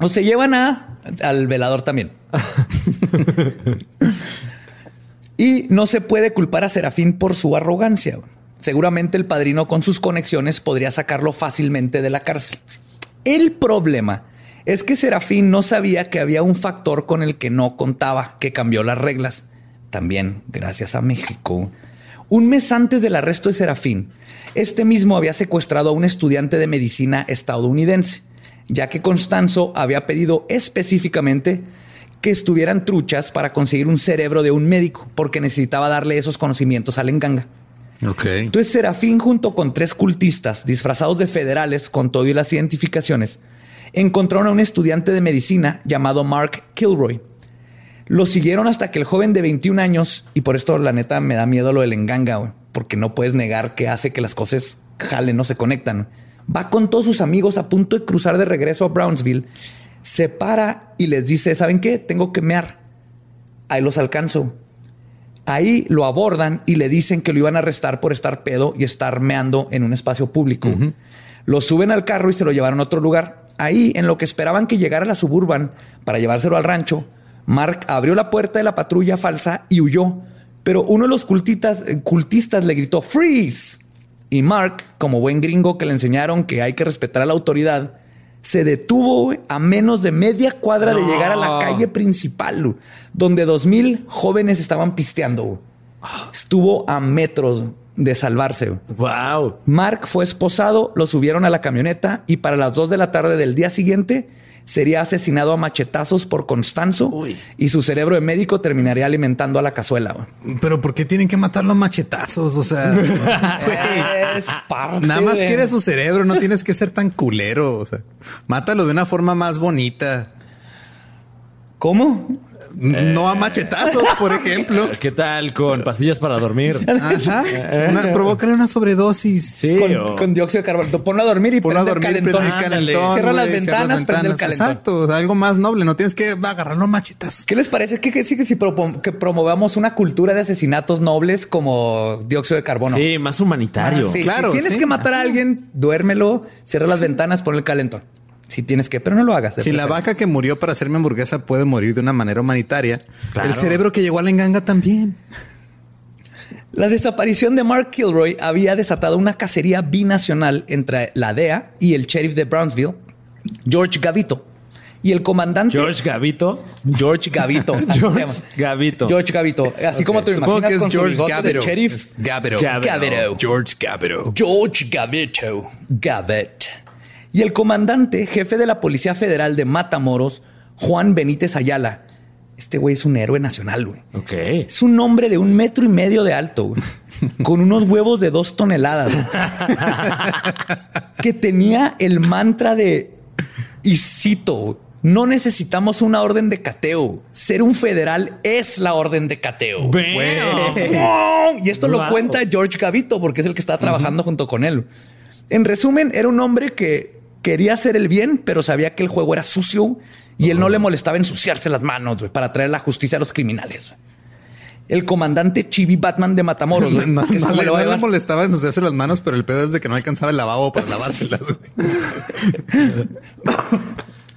[SPEAKER 4] O se llevan a al velador también. Y no se puede culpar a Serafín por su arrogancia. Seguramente el padrino con sus conexiones podría sacarlo fácilmente de la cárcel. El problema es que Serafín no sabía que había un factor con el que no contaba, que cambió las reglas. También gracias a México. Un mes antes del arresto de Serafín, este mismo había secuestrado a un estudiante de medicina estadounidense, ya que Constanzo había pedido específicamente que estuvieran truchas para conseguir un cerebro de un médico, porque necesitaba darle esos conocimientos al enganga. Entonces Serafín junto con tres cultistas disfrazados de federales con todo y las identificaciones encontraron a un estudiante de medicina llamado Mark Kilroy. Lo siguieron hasta que el joven de 21 años, y por esto la neta me da miedo lo del enganga, porque no puedes negar que hace que las cosas jalen, no se conectan. Va con todos sus amigos a punto de cruzar de regreso a Brownsville, se para y les dice, ¿saben qué? Tengo que mear. Ahí los alcanzo. Ahí lo abordan y le dicen que lo iban a arrestar por estar pedo y estar meando en un espacio público. Lo suben al carro y se lo llevaron a otro lugar. Ahí, en lo que esperaban que llegara la suburban para llevárselo al rancho, Mark abrió la puerta de la patrulla falsa y huyó. Pero uno de los cultistas, eh, cultistas le gritó ¡Freeze! Y Mark, como buen gringo que le enseñaron que hay que respetar a la autoridad, se detuvo a menos de media cuadra de llegar a la calle principal, donde dos mil jóvenes estaban pisteando. Estuvo a metros de salvarse.
[SPEAKER 5] Wow.
[SPEAKER 4] Mark fue esposado, lo subieron a la camioneta y para las dos de la tarde del día siguiente sería asesinado a machetazos por Constanzo y su cerebro de médico terminaría alimentando a la cazuela.
[SPEAKER 6] Pero ¿por qué tienen que matarlo a machetazos? O sea,
[SPEAKER 4] es parte
[SPEAKER 6] nada más
[SPEAKER 4] de-
[SPEAKER 6] quiere su cerebro, no tienes que ser tan culero. O sea, mátalo de una forma más bonita.
[SPEAKER 4] ¿Cómo?
[SPEAKER 6] No a machetazos, por ejemplo.
[SPEAKER 5] ¿Qué tal con pastillas para dormir?
[SPEAKER 6] Ajá. Una, provócale una sobredosis.
[SPEAKER 5] Sí,
[SPEAKER 4] Con,
[SPEAKER 5] o-
[SPEAKER 4] con dióxido de carbono. Ponlo a dormir y
[SPEAKER 6] Ponlo a dormir, prende el
[SPEAKER 4] calentón.
[SPEAKER 6] calentón.
[SPEAKER 4] Cierra las
[SPEAKER 6] güey, cierra
[SPEAKER 4] ventanas, prende el calentón.
[SPEAKER 6] Exacto. o sea, algo más noble. No tienes que agarrarlo a machetazos.
[SPEAKER 4] ¿Qué les parece que, que sí que si que promovamos una cultura de asesinatos nobles como dióxido de carbono?
[SPEAKER 5] Sí, más humanitario.
[SPEAKER 4] Ah, sí.
[SPEAKER 6] Claro,
[SPEAKER 4] Si tienes
[SPEAKER 6] sí.
[SPEAKER 4] que matar a alguien, duérmelo, cierra las ventanas, pon el calentón. Si tienes que, pero no lo hagas.
[SPEAKER 6] Si la vaca que murió para hacerme hamburguesa puede morir de una manera humanitaria,
[SPEAKER 5] Claro.
[SPEAKER 6] el cerebro que llegó a la enganga también.
[SPEAKER 4] La desaparición de Mark Kilroy había desatado una cacería binacional entre la DEA y el sheriff de Brownsville, George Gavito. Y el comandante
[SPEAKER 5] George Gavito.
[SPEAKER 4] George Gavito. así se llama.
[SPEAKER 5] George Gavito.
[SPEAKER 4] George Gavito. Así como lo
[SPEAKER 6] Supongo
[SPEAKER 4] imaginas
[SPEAKER 6] que es
[SPEAKER 4] con su
[SPEAKER 6] George
[SPEAKER 4] de
[SPEAKER 6] Gavito.
[SPEAKER 4] sheriff.
[SPEAKER 6] Gavito. George Gavito.
[SPEAKER 4] George Gavito. Gavet. Y el comandante, jefe de la Policía Federal de Matamoros, Juan Benítez Ayala. Este güey es un héroe nacional, güey.
[SPEAKER 5] Ok.
[SPEAKER 4] Es un hombre de un metro y medio de alto, güey, con unos huevos de dos toneladas, güey, que tenía el mantra de, y cito, no necesitamos una orden de cateo. Ser un federal es la orden de cateo.
[SPEAKER 5] Bam.
[SPEAKER 4] Y esto lo cuenta George Gavito, porque es el que está trabajando junto con él. En resumen, era un hombre que quería hacer el bien, pero sabía que el juego era sucio y él no le molestaba ensuciarse las manos para traer la justicia a los criminales. El comandante Chibi Batman de Matamoros.
[SPEAKER 6] No, le, no molestaba ensuciarse las manos, pero el pedo es de que no alcanzaba el lavabo para lavárselas.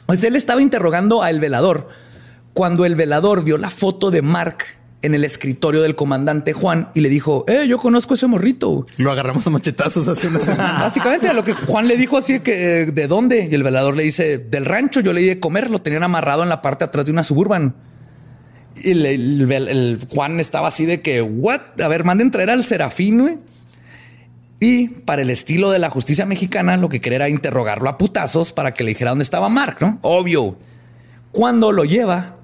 [SPEAKER 4] Pues él estaba interrogando al velador cuando el velador vio la foto de Mark en el escritorio del comandante Juan y le dijo, eh, yo conozco ese morrito.
[SPEAKER 6] Lo agarramos a machetazos hace una semana.
[SPEAKER 4] Básicamente a lo que Juan le dijo así que eh, de dónde y el velador le dice del rancho. Yo le di de comer, lo tenían amarrado en la parte de atrás de una suburban. Y el, el- el- el Juan estaba así de que, what? A ver, manden traer al serafín, güey. Y para el estilo de la justicia mexicana, lo que quería era interrogarlo a putazos para que le dijera dónde estaba Mark, ¿no? Obvio. Cuando lo lleva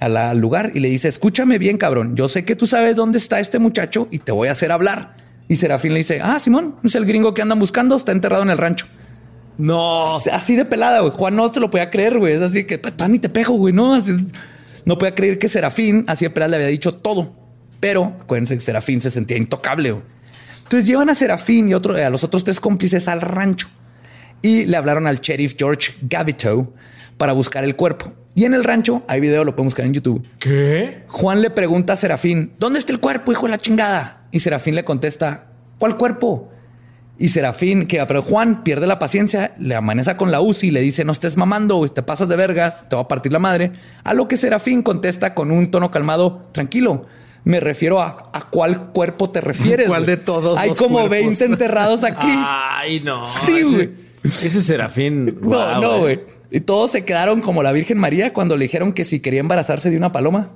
[SPEAKER 4] a la- al lugar y le dice, escúchame bien, cabrón, yo sé que tú sabes dónde está este muchacho y te voy a hacer hablar. Y Serafín le dice, ah, Simón, es el gringo que andan buscando, está enterrado en el rancho.
[SPEAKER 5] No.
[SPEAKER 4] Así de pelada, güey. Juan no se lo podía creer, güey. Es así que, pues, ni te pego, güey, ¿no? Así- no podía creer que Serafín, así de pelada, le había dicho todo. Pero, acuérdense que Serafín se sentía intocable, güey. Entonces llevan a Serafín y otro, a los otros tres cómplices al rancho y le hablaron al sheriff George Gavito para buscar el cuerpo. Y en el rancho, hay video, lo pueden buscar en YouTube.
[SPEAKER 5] ¿Qué?
[SPEAKER 4] Juan le pregunta a Serafín, ¿dónde está el cuerpo, hijo de la chingada? Y Serafín le contesta, ¿cuál cuerpo? Y Serafín, que pero Juan pierde la paciencia, le amaneza con la UCI y le dice, no estés mamando, te pasas de vergas, te va a partir la madre. A lo que Serafín contesta con un tono calmado, tranquilo, Me refiero a, a cuál cuerpo te refieres.
[SPEAKER 6] ¿Cuál de todos
[SPEAKER 4] Hay
[SPEAKER 6] los
[SPEAKER 4] como
[SPEAKER 6] cuerpos?
[SPEAKER 4] 20 enterrados aquí.
[SPEAKER 5] Ay, no.
[SPEAKER 4] Sí,
[SPEAKER 5] ese-
[SPEAKER 4] güey.
[SPEAKER 5] Ese serafín.
[SPEAKER 4] no, no,
[SPEAKER 5] eh.
[SPEAKER 4] güey. Y todos se quedaron como la Virgen María cuando le dijeron que si quería embarazarse de una paloma.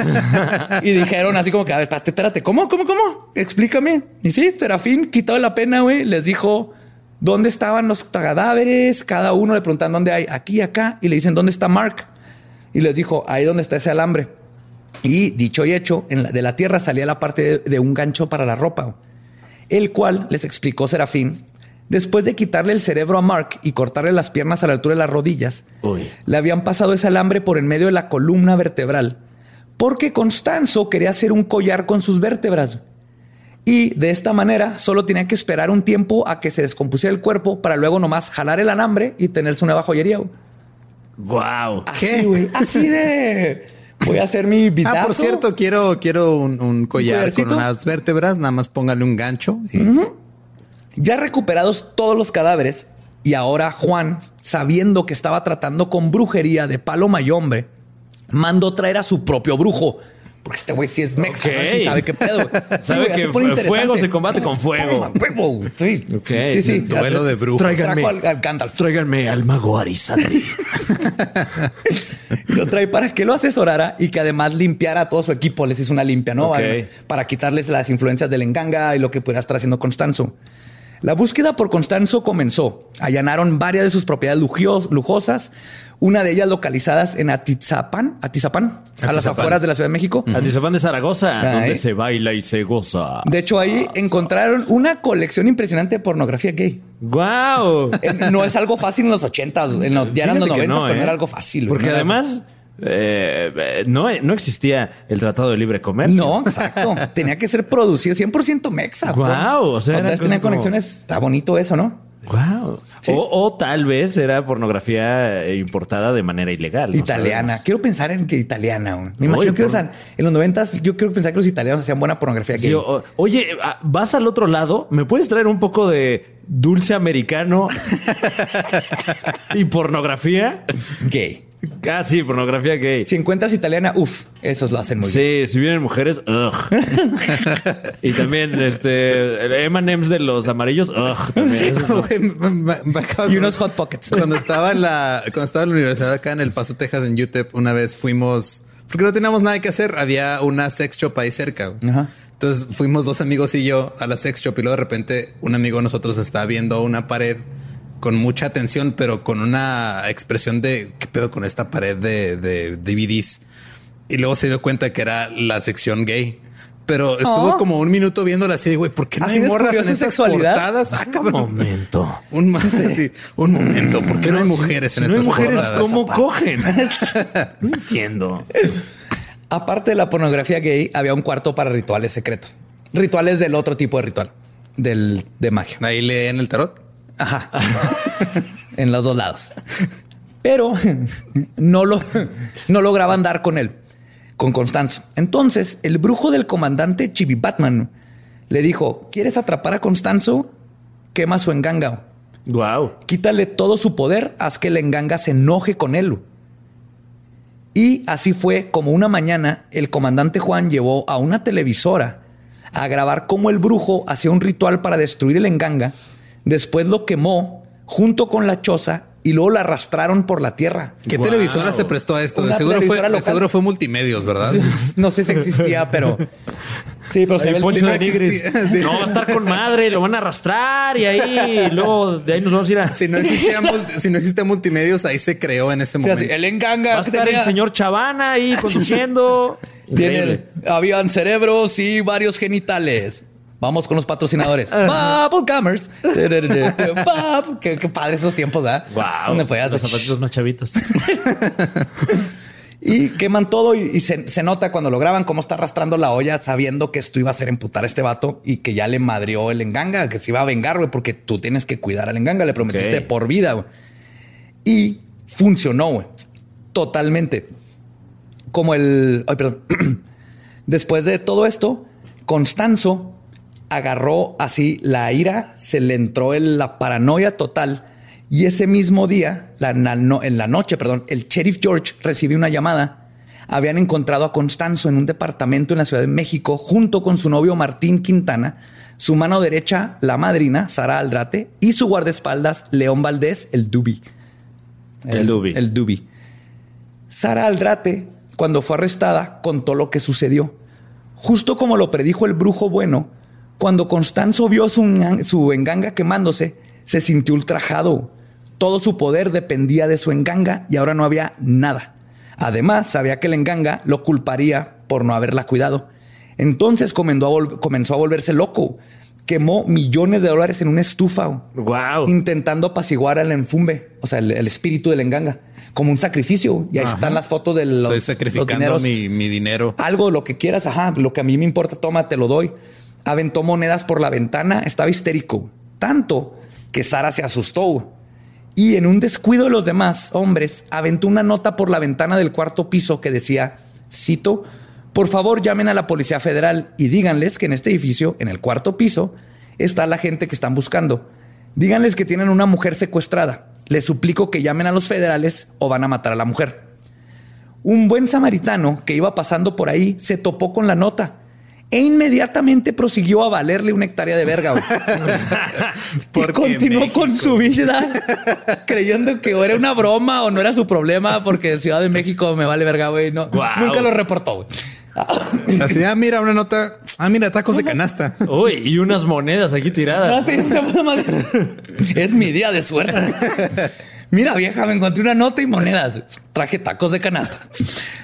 [SPEAKER 4] y dijeron así como que, a ver, espérate, espérate, ¿cómo, cómo, cómo? Explícame. Y sí, Serafín, quitado la pena, güey, les dijo dónde estaban los cadáveres. Cada uno le preguntan dónde hay, aquí, acá. Y le dicen, ¿dónde está Mark? Y les dijo, ahí donde está ese alambre. Y dicho y hecho, en la- de la tierra salía la parte de, de un gancho para la ropa, el cual les explicó Serafín. Después de quitarle el cerebro a Mark y cortarle las piernas a la altura de las rodillas,
[SPEAKER 5] Uy.
[SPEAKER 4] le habían pasado ese alambre por en medio de la columna vertebral, porque Constanzo quería hacer un collar con sus vértebras. Y de esta manera solo tenía que esperar un tiempo a que se descompusiera el cuerpo para luego nomás jalar el alambre y tener su nueva joyería.
[SPEAKER 5] Wow.
[SPEAKER 4] Así, güey. Así de... Voy a hacer mi vidazo.
[SPEAKER 6] Ah, por cierto, quiero, quiero un, un collar con unas vértebras. Nada más póngale un gancho. y-
[SPEAKER 4] Ya recuperados todos los cadáveres y ahora Juan, sabiendo que estaba tratando con brujería de paloma y hombre, mandó traer a su propio brujo. Porque este güey sí es mexa,
[SPEAKER 5] Ok.
[SPEAKER 4] ¿no? sí sabe qué pedo. Sí,
[SPEAKER 5] Sabe
[SPEAKER 4] güey,
[SPEAKER 5] que fuego se combate con fuego.
[SPEAKER 4] Sí,
[SPEAKER 5] Ok.
[SPEAKER 4] sí. sí.
[SPEAKER 6] Duelo de brujos.
[SPEAKER 5] Tráiganme.
[SPEAKER 4] Al, al Gandalf.
[SPEAKER 5] Tráiganme al mago Arizadri.
[SPEAKER 4] Lo trae para que lo asesorara y que además limpiara a todo su equipo. Les hizo una limpia, ¿no? Para quitarles las influencias del enganga y lo que pudiera estar haciendo Constanzo. La búsqueda por Constanzo comenzó. Allanaron varias de sus propiedades lujios- lujosas, una de ellas localizadas en Atizapán, Atizapán, a las afueras de la Ciudad de México.
[SPEAKER 5] Atizapán de Zaragoza, donde se baila y se goza.
[SPEAKER 4] De hecho, ahí encontraron una colección impresionante de pornografía gay.
[SPEAKER 5] Wow.
[SPEAKER 4] Eh, No es algo fácil en los ochentas, ya eran los noventas, pero no
[SPEAKER 5] ¿eh?
[SPEAKER 4] era algo fácil.
[SPEAKER 5] Porque
[SPEAKER 4] no
[SPEAKER 5] además eh, no, no existía el Tratado de Libre Comercio.
[SPEAKER 4] No, exacto. Tenía que ser producido 100% mexa.
[SPEAKER 5] Guau, o sea, era
[SPEAKER 4] tenía
[SPEAKER 5] como-
[SPEAKER 4] conexiones. Está bonito eso, ¿no?
[SPEAKER 5] Wow.
[SPEAKER 4] Sí.
[SPEAKER 5] O, o tal vez era pornografía eh, importada de manera ilegal.
[SPEAKER 4] italiana. Quiero pensar en que italiana. Me imagino que
[SPEAKER 5] por-
[SPEAKER 4] en los noventas yo quiero pensar que los italianos hacían buena pornografía gay.
[SPEAKER 5] o- oye, ah, vas al otro lado, ¿me puedes traer un poco de dulce americano y pornografía?
[SPEAKER 4] Gay.
[SPEAKER 5] Sí, pornografía gay.
[SPEAKER 4] Si encuentras italiana, uff, esos lo hacen muy bien.
[SPEAKER 5] Sí, si vienen mujeres, ugh. y también este M&M's de los amarillos, ugh, también.
[SPEAKER 4] Y unos hot pockets.
[SPEAKER 6] Cuando estaba en la, cuando estaba en la universidad acá en El Paso, Texas, en UTEP, una vez fuimos, porque no teníamos nada que hacer, había una sex shop ahí cerca.
[SPEAKER 4] Ajá.
[SPEAKER 6] Entonces fuimos dos amigos y yo a la sex shop y luego de repente un amigo de nosotros estaba viendo una pared con mucha atención, pero con una expresión de qué pedo con esta pared de, de DVDs. Y luego se dio cuenta que era la sección gay. Pero estuvo
[SPEAKER 4] Oh.
[SPEAKER 6] como un minuto viéndola así de güey, ¿por qué no
[SPEAKER 4] ¿Así
[SPEAKER 6] hay morras en
[SPEAKER 4] su
[SPEAKER 6] estas
[SPEAKER 4] sexualidad?
[SPEAKER 6] portadas? Ah,
[SPEAKER 5] Un
[SPEAKER 6] cabrón.
[SPEAKER 5] momento.
[SPEAKER 6] Un más así, un momento, ¿por qué no, hay mujeres
[SPEAKER 5] Si
[SPEAKER 6] en
[SPEAKER 5] no hay
[SPEAKER 6] estas
[SPEAKER 5] mujeres,
[SPEAKER 6] portadas?
[SPEAKER 5] ¿cómo cogen? No entiendo.
[SPEAKER 4] Aparte de la pornografía gay, había un cuarto para rituales secretos. Rituales del otro tipo de ritual, del de magia.
[SPEAKER 6] Ahí leen el tarot.
[SPEAKER 4] Ajá. en los dos lados. Pero no lo no lograban dar con él, con Constanzo. Entonces, el brujo del comandante Chibi Batman le dijo: ¿Quieres atrapar a Constanzo? Quema su enganga.
[SPEAKER 5] Wow.
[SPEAKER 4] Quítale todo su poder, haz que el enganga se enoje con él. Y así fue como una mañana el comandante Juan llevó a una televisora a grabar cómo el brujo hacía un ritual para destruir el enganga. Después lo quemó junto con la choza y luego la arrastraron por la tierra.
[SPEAKER 6] ¿Qué
[SPEAKER 5] Wow.
[SPEAKER 6] televisora se prestó a esto? De seguro, fue, de
[SPEAKER 4] local.
[SPEAKER 6] seguro fue multimedios, ¿verdad?
[SPEAKER 4] No sé si existía, pero sí, pero se ve el-
[SPEAKER 6] no existía, sí.
[SPEAKER 5] No, va a estar con madre, lo van a arrastrar y ahí, y luego de ahí nos vamos a ir a.
[SPEAKER 6] Si no existía, multi- si no existía multimedios, ahí se creó en ese momento.
[SPEAKER 4] el enganga
[SPEAKER 5] Va a estar
[SPEAKER 4] tenía-
[SPEAKER 5] el señor Chavana ahí conduciendo.
[SPEAKER 4] Tiene, habían cerebros y varios genitales. Vamos con los patrocinadores. Bubblegumers. Bub. Qué, qué padre esos tiempos, ¿verdad?
[SPEAKER 5] Wow.
[SPEAKER 4] Donde podías
[SPEAKER 5] Los zapatitos más chavitos.
[SPEAKER 4] Y queman todo y, y se, se nota cuando lo graban cómo está arrastrando la olla sabiendo que esto iba a hacer emputar a este vato y que ya le madrió el enganga, que se iba a vengar, güey, porque tú tienes que cuidar al enganga, le prometiste por vida, güey. Y funcionó, güey. Totalmente. Como el... Ay, perdón. Después de todo esto, Constanzo agarró así la ira, se le entró en la paranoia total y ese mismo día, la- na- no- en la noche, perdón, el sheriff George recibió una llamada habían encontrado a Constanzo en un departamento en la Ciudad de México junto con su novio Martín Quintana, su mano derecha, la madrina, Sara Aldrate, y su guardaespaldas, León Valdés, el Dubi.
[SPEAKER 5] El Dubi.
[SPEAKER 4] El Dubi. Sara Aldrate, cuando fue arrestada, contó lo que sucedió. Justo como lo predijo el brujo bueno, cuando Constanzo vio su, su enganga quemándose, se sintió ultrajado. Todo su poder dependía de su enganga y ahora no había nada. Además, sabía que el enganga lo culparía por no haberla cuidado. Entonces comenzó a, volverse loco. Quemó millones de dólares en una estufa
[SPEAKER 5] Wow.
[SPEAKER 4] intentando apaciguar al enfumbe, o sea, el, el espíritu del enganga, como un sacrificio. Y ahí
[SPEAKER 6] Ajá.
[SPEAKER 4] están las fotos de los,
[SPEAKER 6] Estoy
[SPEAKER 4] los
[SPEAKER 6] sacrificando
[SPEAKER 4] dineros.
[SPEAKER 6] mi, mi dinero.
[SPEAKER 4] Algo, lo que quieras, ajá, lo que a mí me importa, toma, te lo doy. Aventó monedas por la ventana, estaba histérico. Tanto que Sara se asustó. Y en un descuido de los demás hombres, aventó una nota por la ventana del cuarto piso que decía, cito, por favor llamen a la Policía Federal y díganles que en este edificio, en el cuarto piso, está la gente que están buscando. Díganles que tienen una mujer secuestrada. Les suplico que llamen a los federales o van a matar a la mujer. Un buen samaritano que iba pasando por ahí se topó con la nota e inmediatamente prosiguió a valerle una hectárea de verga. güey. y
[SPEAKER 6] Porque
[SPEAKER 4] continuó
[SPEAKER 6] México.
[SPEAKER 4] con su vida creyendo que o era una broma o no era su problema porque Ciudad de México me vale verga, güey. No. Nunca lo reportó, güey.
[SPEAKER 6] Así, ah, mira, una nota. Ah, mira, tacos de canasta.
[SPEAKER 5] Uy, y unas monedas aquí tiradas.
[SPEAKER 4] madre. Es mi día de suerte. Mira, vieja, me encontré una nota y monedas. Traje tacos de canasta.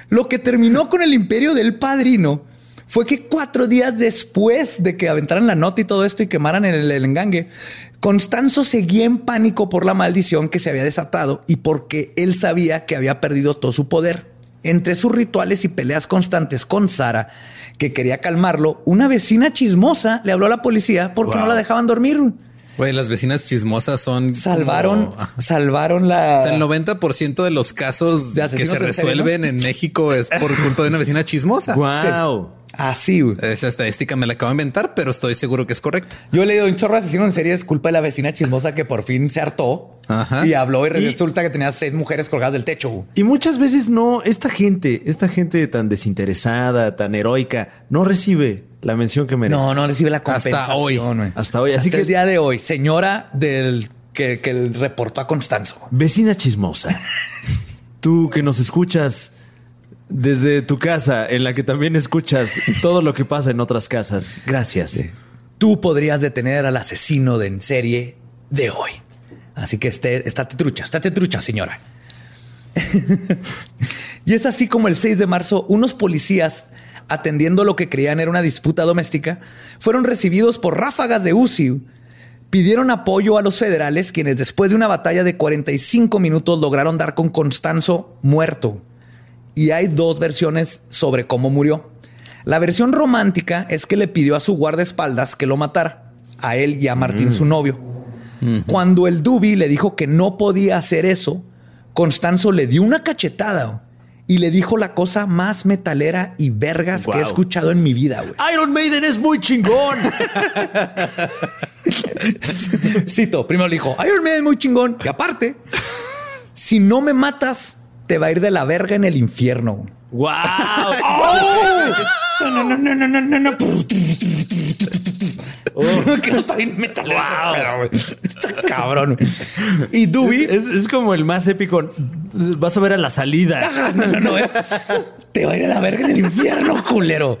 [SPEAKER 4] Lo que terminó con el imperio del padrino fue que cuatro días después de que aventaran la nota y todo esto y quemaran el, el engangue, Constanzo seguía en pánico por la maldición que se había desatado y porque él sabía que había perdido todo su poder. Entre sus rituales y peleas constantes con Sara, que quería calmarlo, una vecina chismosa le habló a la policía porque no la dejaban dormir.
[SPEAKER 6] Güey, las vecinas chismosas son.
[SPEAKER 4] Salvaron,
[SPEAKER 6] como-
[SPEAKER 4] salvaron la.
[SPEAKER 6] O sea, el 90% de los casos
[SPEAKER 4] De
[SPEAKER 6] que se
[SPEAKER 4] serie,
[SPEAKER 6] resuelven en México es por culpa de una vecina chismosa.
[SPEAKER 5] Wow.
[SPEAKER 4] Así, güey.
[SPEAKER 6] Esa estadística me la acabo de inventar, pero estoy seguro que es correcta.
[SPEAKER 4] Yo he leído un chorro de asesinos en serie, es culpa de la vecina chismosa que por fin se hartó
[SPEAKER 6] Ajá.
[SPEAKER 4] y habló y
[SPEAKER 5] Y-
[SPEAKER 4] resulta que tenía seis mujeres colgadas del techo.
[SPEAKER 5] Y muchas veces no, esta gente, esta gente tan desinteresada, tan heroica, no recibe la mención que merece.
[SPEAKER 4] No, no recibe la
[SPEAKER 6] Hasta
[SPEAKER 4] compensación.
[SPEAKER 6] hoy.
[SPEAKER 4] güey.
[SPEAKER 5] Hasta hoy. Así
[SPEAKER 4] Hasta
[SPEAKER 5] que,
[SPEAKER 4] el día de hoy, señora del que, que el reportó a Constanzo.
[SPEAKER 5] vecina chismosa, tú que nos escuchas desde tu casa, en la que también escuchas todo lo que pasa en otras casas, gracias.
[SPEAKER 4] Tú podrías detener al asesino de en serie de hoy. Así que esté, estate trucha, estate trucha, señora. y es así como el 6 de marzo, unos policías, atendiendo lo que creían era una disputa doméstica, fueron recibidos por ráfagas de UCI. Pidieron apoyo a los federales, quienes después de una batalla de 45 minutos lograron dar con Constanzo muerto. Y hay dos versiones sobre cómo murió. La versión romántica es que le pidió a su guardaespaldas que lo matara, a él y a Martín, su novio. Cuando el Dubi le dijo que no podía hacer eso, Constanzo le dio una cachetada y le dijo la cosa más metalera y vergas que he escuchado en mi vida. güey.
[SPEAKER 5] Iron Maiden es muy chingón.
[SPEAKER 4] Cito, primero le dijo, Iron Man es muy chingón. Y aparte, si no me matas, te va a ir de la verga en el infierno.
[SPEAKER 5] wow.
[SPEAKER 4] No, no, no, no, no, no, no. que no está bien pedo, güey. Está cabrón. Y Dubi.
[SPEAKER 5] Es, es como el más épico. Vas a ver a la salida.
[SPEAKER 4] No, no, no. eh. Te va a ir a la verga en el infierno, culero.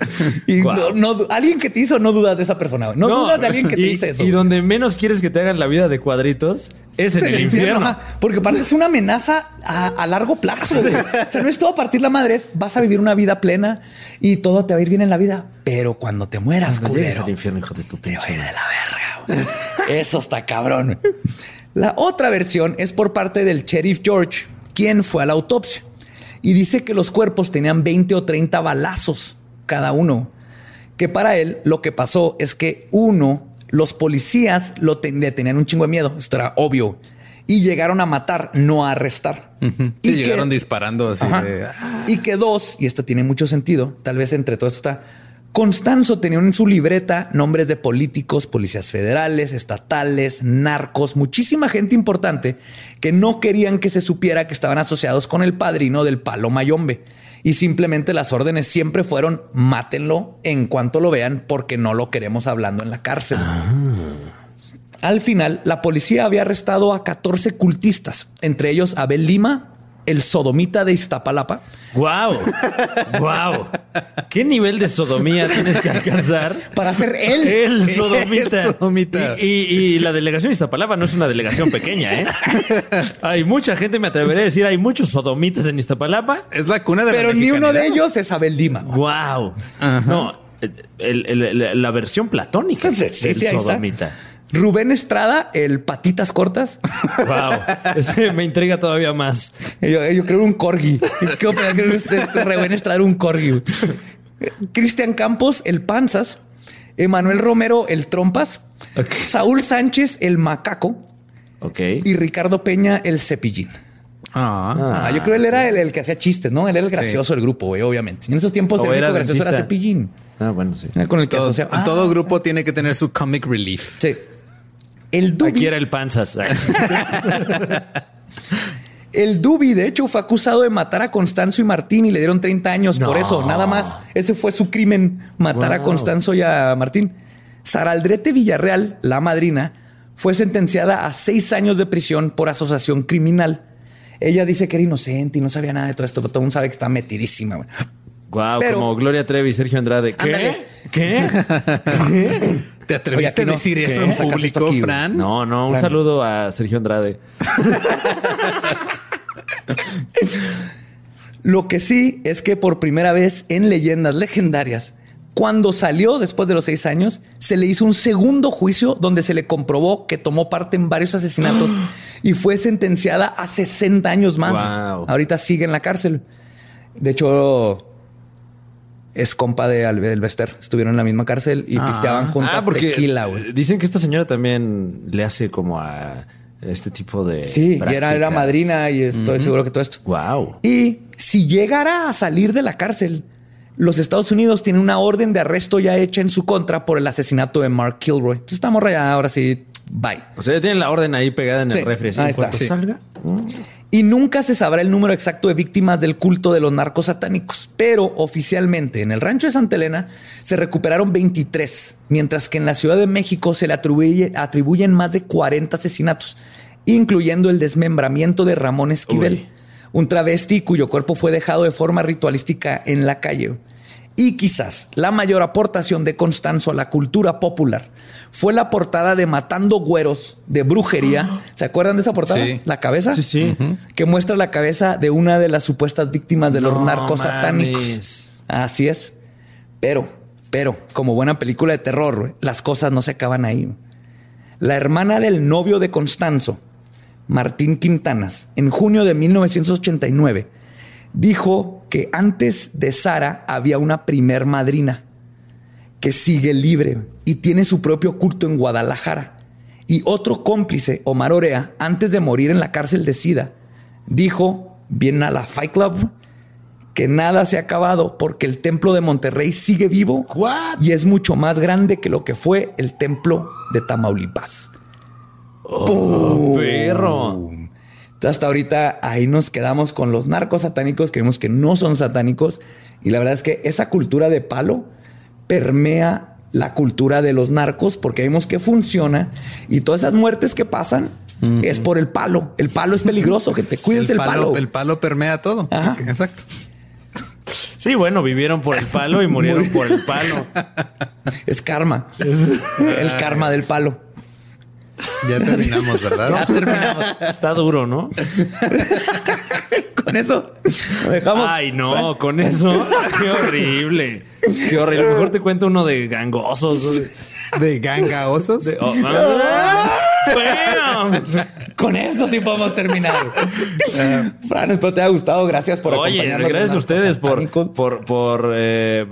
[SPEAKER 4] Y
[SPEAKER 5] Guau.
[SPEAKER 4] no, no- alguien que te hizo, no dudas de esa persona. güey. No, dudas de alguien que te
[SPEAKER 5] y,
[SPEAKER 4] dice eso.
[SPEAKER 5] Y donde menos quieres que te hagan la vida de cuadritos es en el infierno.
[SPEAKER 4] Porque parece una amenaza a, a largo plazo. güey. O sea, no es todo a partir la madre, es vas a vivir una vida plena y todo te va a ir bien en la vida. Pero cuando te mueras,
[SPEAKER 5] Cuando
[SPEAKER 4] culero,
[SPEAKER 5] al infierno, hijo de tu
[SPEAKER 4] te va a ir de la verga. Eso está cabrón. La otra versión es por parte del sheriff George, quien fue a la autopsia y dice que los cuerpos tenían 20 o 30 balazos cada uno. Que para él lo que pasó es que uno, los policías lo ten- le tenían un chingo de miedo. Esto era obvio. Y llegaron a matar, no a arrestar.
[SPEAKER 6] Sí,
[SPEAKER 4] Y
[SPEAKER 6] llegaron
[SPEAKER 4] que-
[SPEAKER 6] disparando así de.
[SPEAKER 4] Y que dos, y esto tiene mucho sentido, tal vez entre todo esto está. Constanzo tenía en su libreta nombres de políticos, policías federales, estatales, narcos, muchísima gente importante que no querían que se supiera que estaban asociados con el padrino del palo Mayombe. y simplemente las órdenes siempre fueron mátenlo en cuanto lo vean porque no lo queremos hablando en la cárcel. Al final, la policía había arrestado a 14 cultistas, entre ellos Abel Lima, el sodomita de Iztapalapa.
[SPEAKER 5] Wow, wow. ¿Qué nivel de sodomía tienes que alcanzar
[SPEAKER 4] para ser él?
[SPEAKER 5] El sodomita.
[SPEAKER 6] El sodomita.
[SPEAKER 5] Y, y- y la delegación de Iztapalapa no es una delegación pequeña, ¿eh? Hay mucha gente, me atreveré a decir, hay muchos sodomitas en Iztapalapa.
[SPEAKER 6] Es la cuna de
[SPEAKER 4] Pero
[SPEAKER 6] la
[SPEAKER 4] ni uno de elos es Abel Lima.
[SPEAKER 5] Wow. No, el- el- el- la versión platónica
[SPEAKER 4] Sí,
[SPEAKER 5] del
[SPEAKER 4] sí, sí, ahí está. Rubén Estrada, el patitas cortas.
[SPEAKER 5] Wow. Ese me intriga todavía más.
[SPEAKER 4] Yo, yo creo un corgi. ¿Qué opinas que este Rubén Estrada era un corgi? Cristian Campos, el panzas. Emanuel Romero, el trompas. Saúl Sánchez, el macaco.
[SPEAKER 5] Ok.
[SPEAKER 4] Y Ricardo Peña, el cepillín.
[SPEAKER 6] Ah.
[SPEAKER 4] Ah, yo creo que él era el, el que hacía chistes, ¿no? Él era el gracioso del grupo, güey, obviamente. En esos tiempos
[SPEAKER 5] O
[SPEAKER 4] el
[SPEAKER 5] era
[SPEAKER 4] gracioso era
[SPEAKER 5] dentista.
[SPEAKER 4] cepillín.
[SPEAKER 5] Ah, bueno, sí.
[SPEAKER 4] Era con el que
[SPEAKER 6] Todo,
[SPEAKER 4] asociaba. Ah,
[SPEAKER 6] todo grupo tiene que tener su comic relief.
[SPEAKER 4] Sí. El Dubi,
[SPEAKER 5] Aquí era el panzas.
[SPEAKER 4] el Dubi, de hecho, fue acusado de matar a Constanzo y Martín y le dieron 30 años por eso, nada más. Ese fue su crimen, matar a. Constanzo y a Martín. Saraldrete Villarreal, la madrina, fue sentenciada a seis años de prisión por asociación criminal. Ella dice que era inocente y no sabía nada de todo esto, pero todo el mundo sabe que está metidísima.
[SPEAKER 5] Wow,
[SPEAKER 4] Pero-
[SPEAKER 5] como Gloria Trevi Sergio Andrade. ¿Qué?
[SPEAKER 4] Ándale.
[SPEAKER 5] ¿Qué? ¿Qué?
[SPEAKER 6] ¿Te
[SPEAKER 4] Oye,
[SPEAKER 6] atreviste
[SPEAKER 4] aquí
[SPEAKER 6] a
[SPEAKER 4] no.
[SPEAKER 6] decir eso en público,
[SPEAKER 4] aquí.
[SPEAKER 6] Fran?
[SPEAKER 5] No, no, un
[SPEAKER 4] Fran.
[SPEAKER 5] saludo a Sergio Andrade.
[SPEAKER 4] Lo que sí es que por primera vez en leyendas legendarias, cuando salió después de los seis años, se le hizo un segundo juicio donde se le comprobó que tomó parte en varios asesinatos y fue sentenciada a 60 años más.
[SPEAKER 5] Wow.
[SPEAKER 4] Ahorita sigue en la cárcel. De hecho, es compa de Albe- Bester. Estuvieron en la misma cárcel y
[SPEAKER 6] Ah.
[SPEAKER 4] pisteaban juntas
[SPEAKER 5] Ah, porque
[SPEAKER 4] tequila, güey.
[SPEAKER 5] dicen que esta señora también le hace como a este tipo de.
[SPEAKER 4] Sí, y era, era madrina y estoy seguro que todo esto.
[SPEAKER 5] Wow.
[SPEAKER 4] Y si llegara a salir de la cárcel, los Estados Unidos tienen una orden de arresto ya hecha en su contra por el asesinato de Mark Kilroy. Entonces estamos rayada, ahora sí, bye.
[SPEAKER 5] O sea, ya tienen la orden ahí pegada en
[SPEAKER 4] Sí,
[SPEAKER 5] el refri. así,
[SPEAKER 4] ahí
[SPEAKER 5] en
[SPEAKER 4] está, sí.
[SPEAKER 5] salga.
[SPEAKER 4] Y nunca se sabrá el número exacto de víctimas del culto de los narcos satánicos, pero oficialmente en el rancho de Santa Elena se recuperaron 23, mientras que en la Ciudad de México se le atribuye- atribuyen más de 40 asesinatos, incluyendo el desmembramiento de Ramón Esquivel,
[SPEAKER 5] Uy.
[SPEAKER 4] un travesti cuyo cuerpo fue dejado de forma ritualística en la calle. Y quizás la mayor aportación de Constanzo a la cultura popular fue la portada de Matando Güeros de brujería. ¿Se acuerdan de esa portada?
[SPEAKER 6] Sí.
[SPEAKER 4] La cabeza.
[SPEAKER 5] Sí, sí.
[SPEAKER 4] Que muestra la cabeza de una de las supuestas víctimas de los
[SPEAKER 5] No
[SPEAKER 4] narcos satánicos. Así es. Pero, pero, como buena película de terror, las cosas no se acaban ahí. La hermana del novio de Constanzo, Martín Quintanas, en junio de 1989, dijo que antes de Sara había una primer madrina que sigue libre y tiene su propio culto en Guadalajara. Y otro cómplice, Omar Orea, antes de morir en la cárcel de Sida, dijo, bien a la Fight Club, que nada se ha acabado porque el templo de Monterrey sigue vivo
[SPEAKER 5] What?
[SPEAKER 4] y es mucho más grande que lo que fue el templo de Tamaulipas.
[SPEAKER 5] Oh, perro.
[SPEAKER 4] Entonces, hasta ahorita ahí nos quedamos con los narcos satánicos que vemos que no son satánicos. Y la verdad es que esa cultura de palo permea la cultura de los narcos porque vemos que funciona y todas esas muertes que pasan es por el palo. El palo es peligroso, que te cuides el,
[SPEAKER 6] el, palo,
[SPEAKER 4] palo.
[SPEAKER 6] el palo permea todo.
[SPEAKER 4] Ajá.
[SPEAKER 6] Exacto.
[SPEAKER 5] Sí, bueno, vivieron por el palo y murieron por el palo.
[SPEAKER 4] Es karma. el karma del palo.
[SPEAKER 6] Ya terminamos, ¿verdad?
[SPEAKER 4] Ya terminamos.
[SPEAKER 5] Está duro, ¿no?
[SPEAKER 4] Con eso lo dejamos.
[SPEAKER 5] Ay, no, con eso. Qué horrible. Qué horrible. Mejor te cuento uno de gangosos.
[SPEAKER 6] De ganga osos.
[SPEAKER 5] De- oh, ah.
[SPEAKER 4] Con eso sí podemos terminar. Fran, espero te haya gustado. Gracias por
[SPEAKER 5] Oye,
[SPEAKER 4] acompañarnos.
[SPEAKER 5] gracias a ustedes por, por, por, eh,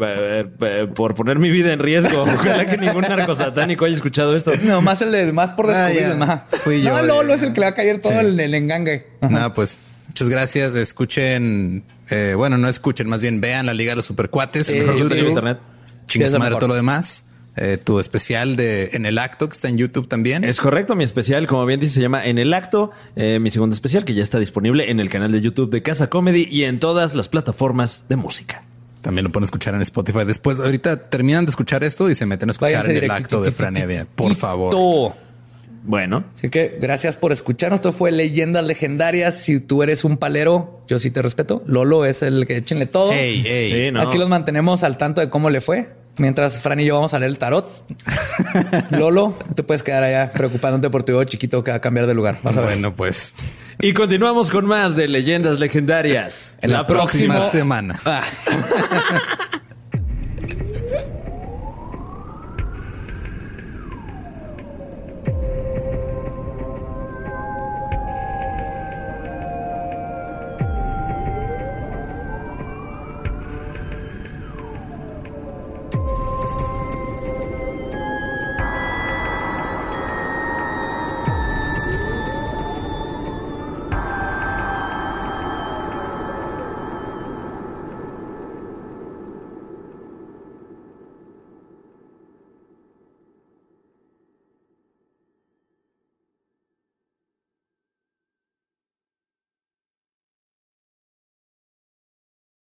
[SPEAKER 5] eh, por poner mi vida en riesgo. Ojalá que ningún narcosatánico haya escuchado esto.
[SPEAKER 4] No, más el de más por
[SPEAKER 6] Ah,
[SPEAKER 4] descubrir.
[SPEAKER 6] Fui yo
[SPEAKER 4] No, Lolo es el que le va a caer todo
[SPEAKER 6] Sí.
[SPEAKER 4] el, el engangue.
[SPEAKER 6] Nada, pues muchas gracias. Escuchen, eh, bueno, no escuchen, más bien vean la Liga de los Supercuates
[SPEAKER 4] Sí,
[SPEAKER 6] en YouTube.
[SPEAKER 5] internet.
[SPEAKER 4] Lo
[SPEAKER 6] madre todo lo demás. Eh, tu especial de En el Acto, que está en YouTube también.
[SPEAKER 5] Es correcto, mi especial, como bien dice, se llama En el Acto, eh, mi segundo especial, que ya está disponible en el canal de YouTube de Casa Comedy y en todas las plataformas de música.
[SPEAKER 6] También lo pueden escuchar en Spotify. Después, ahorita terminan de escuchar esto y se meten a escuchar
[SPEAKER 4] Váyanse
[SPEAKER 6] En el Acto de
[SPEAKER 4] tito,
[SPEAKER 6] Fran Evia. Por favor.
[SPEAKER 5] Bueno,
[SPEAKER 4] Así que gracias por escucharnos. Esto fue Leyendas Legendarias. Si tú eres un palero, yo sí te respeto. Lolo es el que échenle todo.
[SPEAKER 6] Hey, hey.
[SPEAKER 5] sí, no.
[SPEAKER 4] Aquí los mantenemos al tanto de cómo le fue. Mientras Fran y yo vamos a leer el tarot. Lolo, te puedes quedar allá preocupándote por tu hijo chiquito que va a cambiar de lugar. Vas a ver.
[SPEAKER 6] Bueno, pues
[SPEAKER 5] Y continuamos con más de leyendas legendarias.
[SPEAKER 6] en la, próxima semana.
[SPEAKER 4] Ah.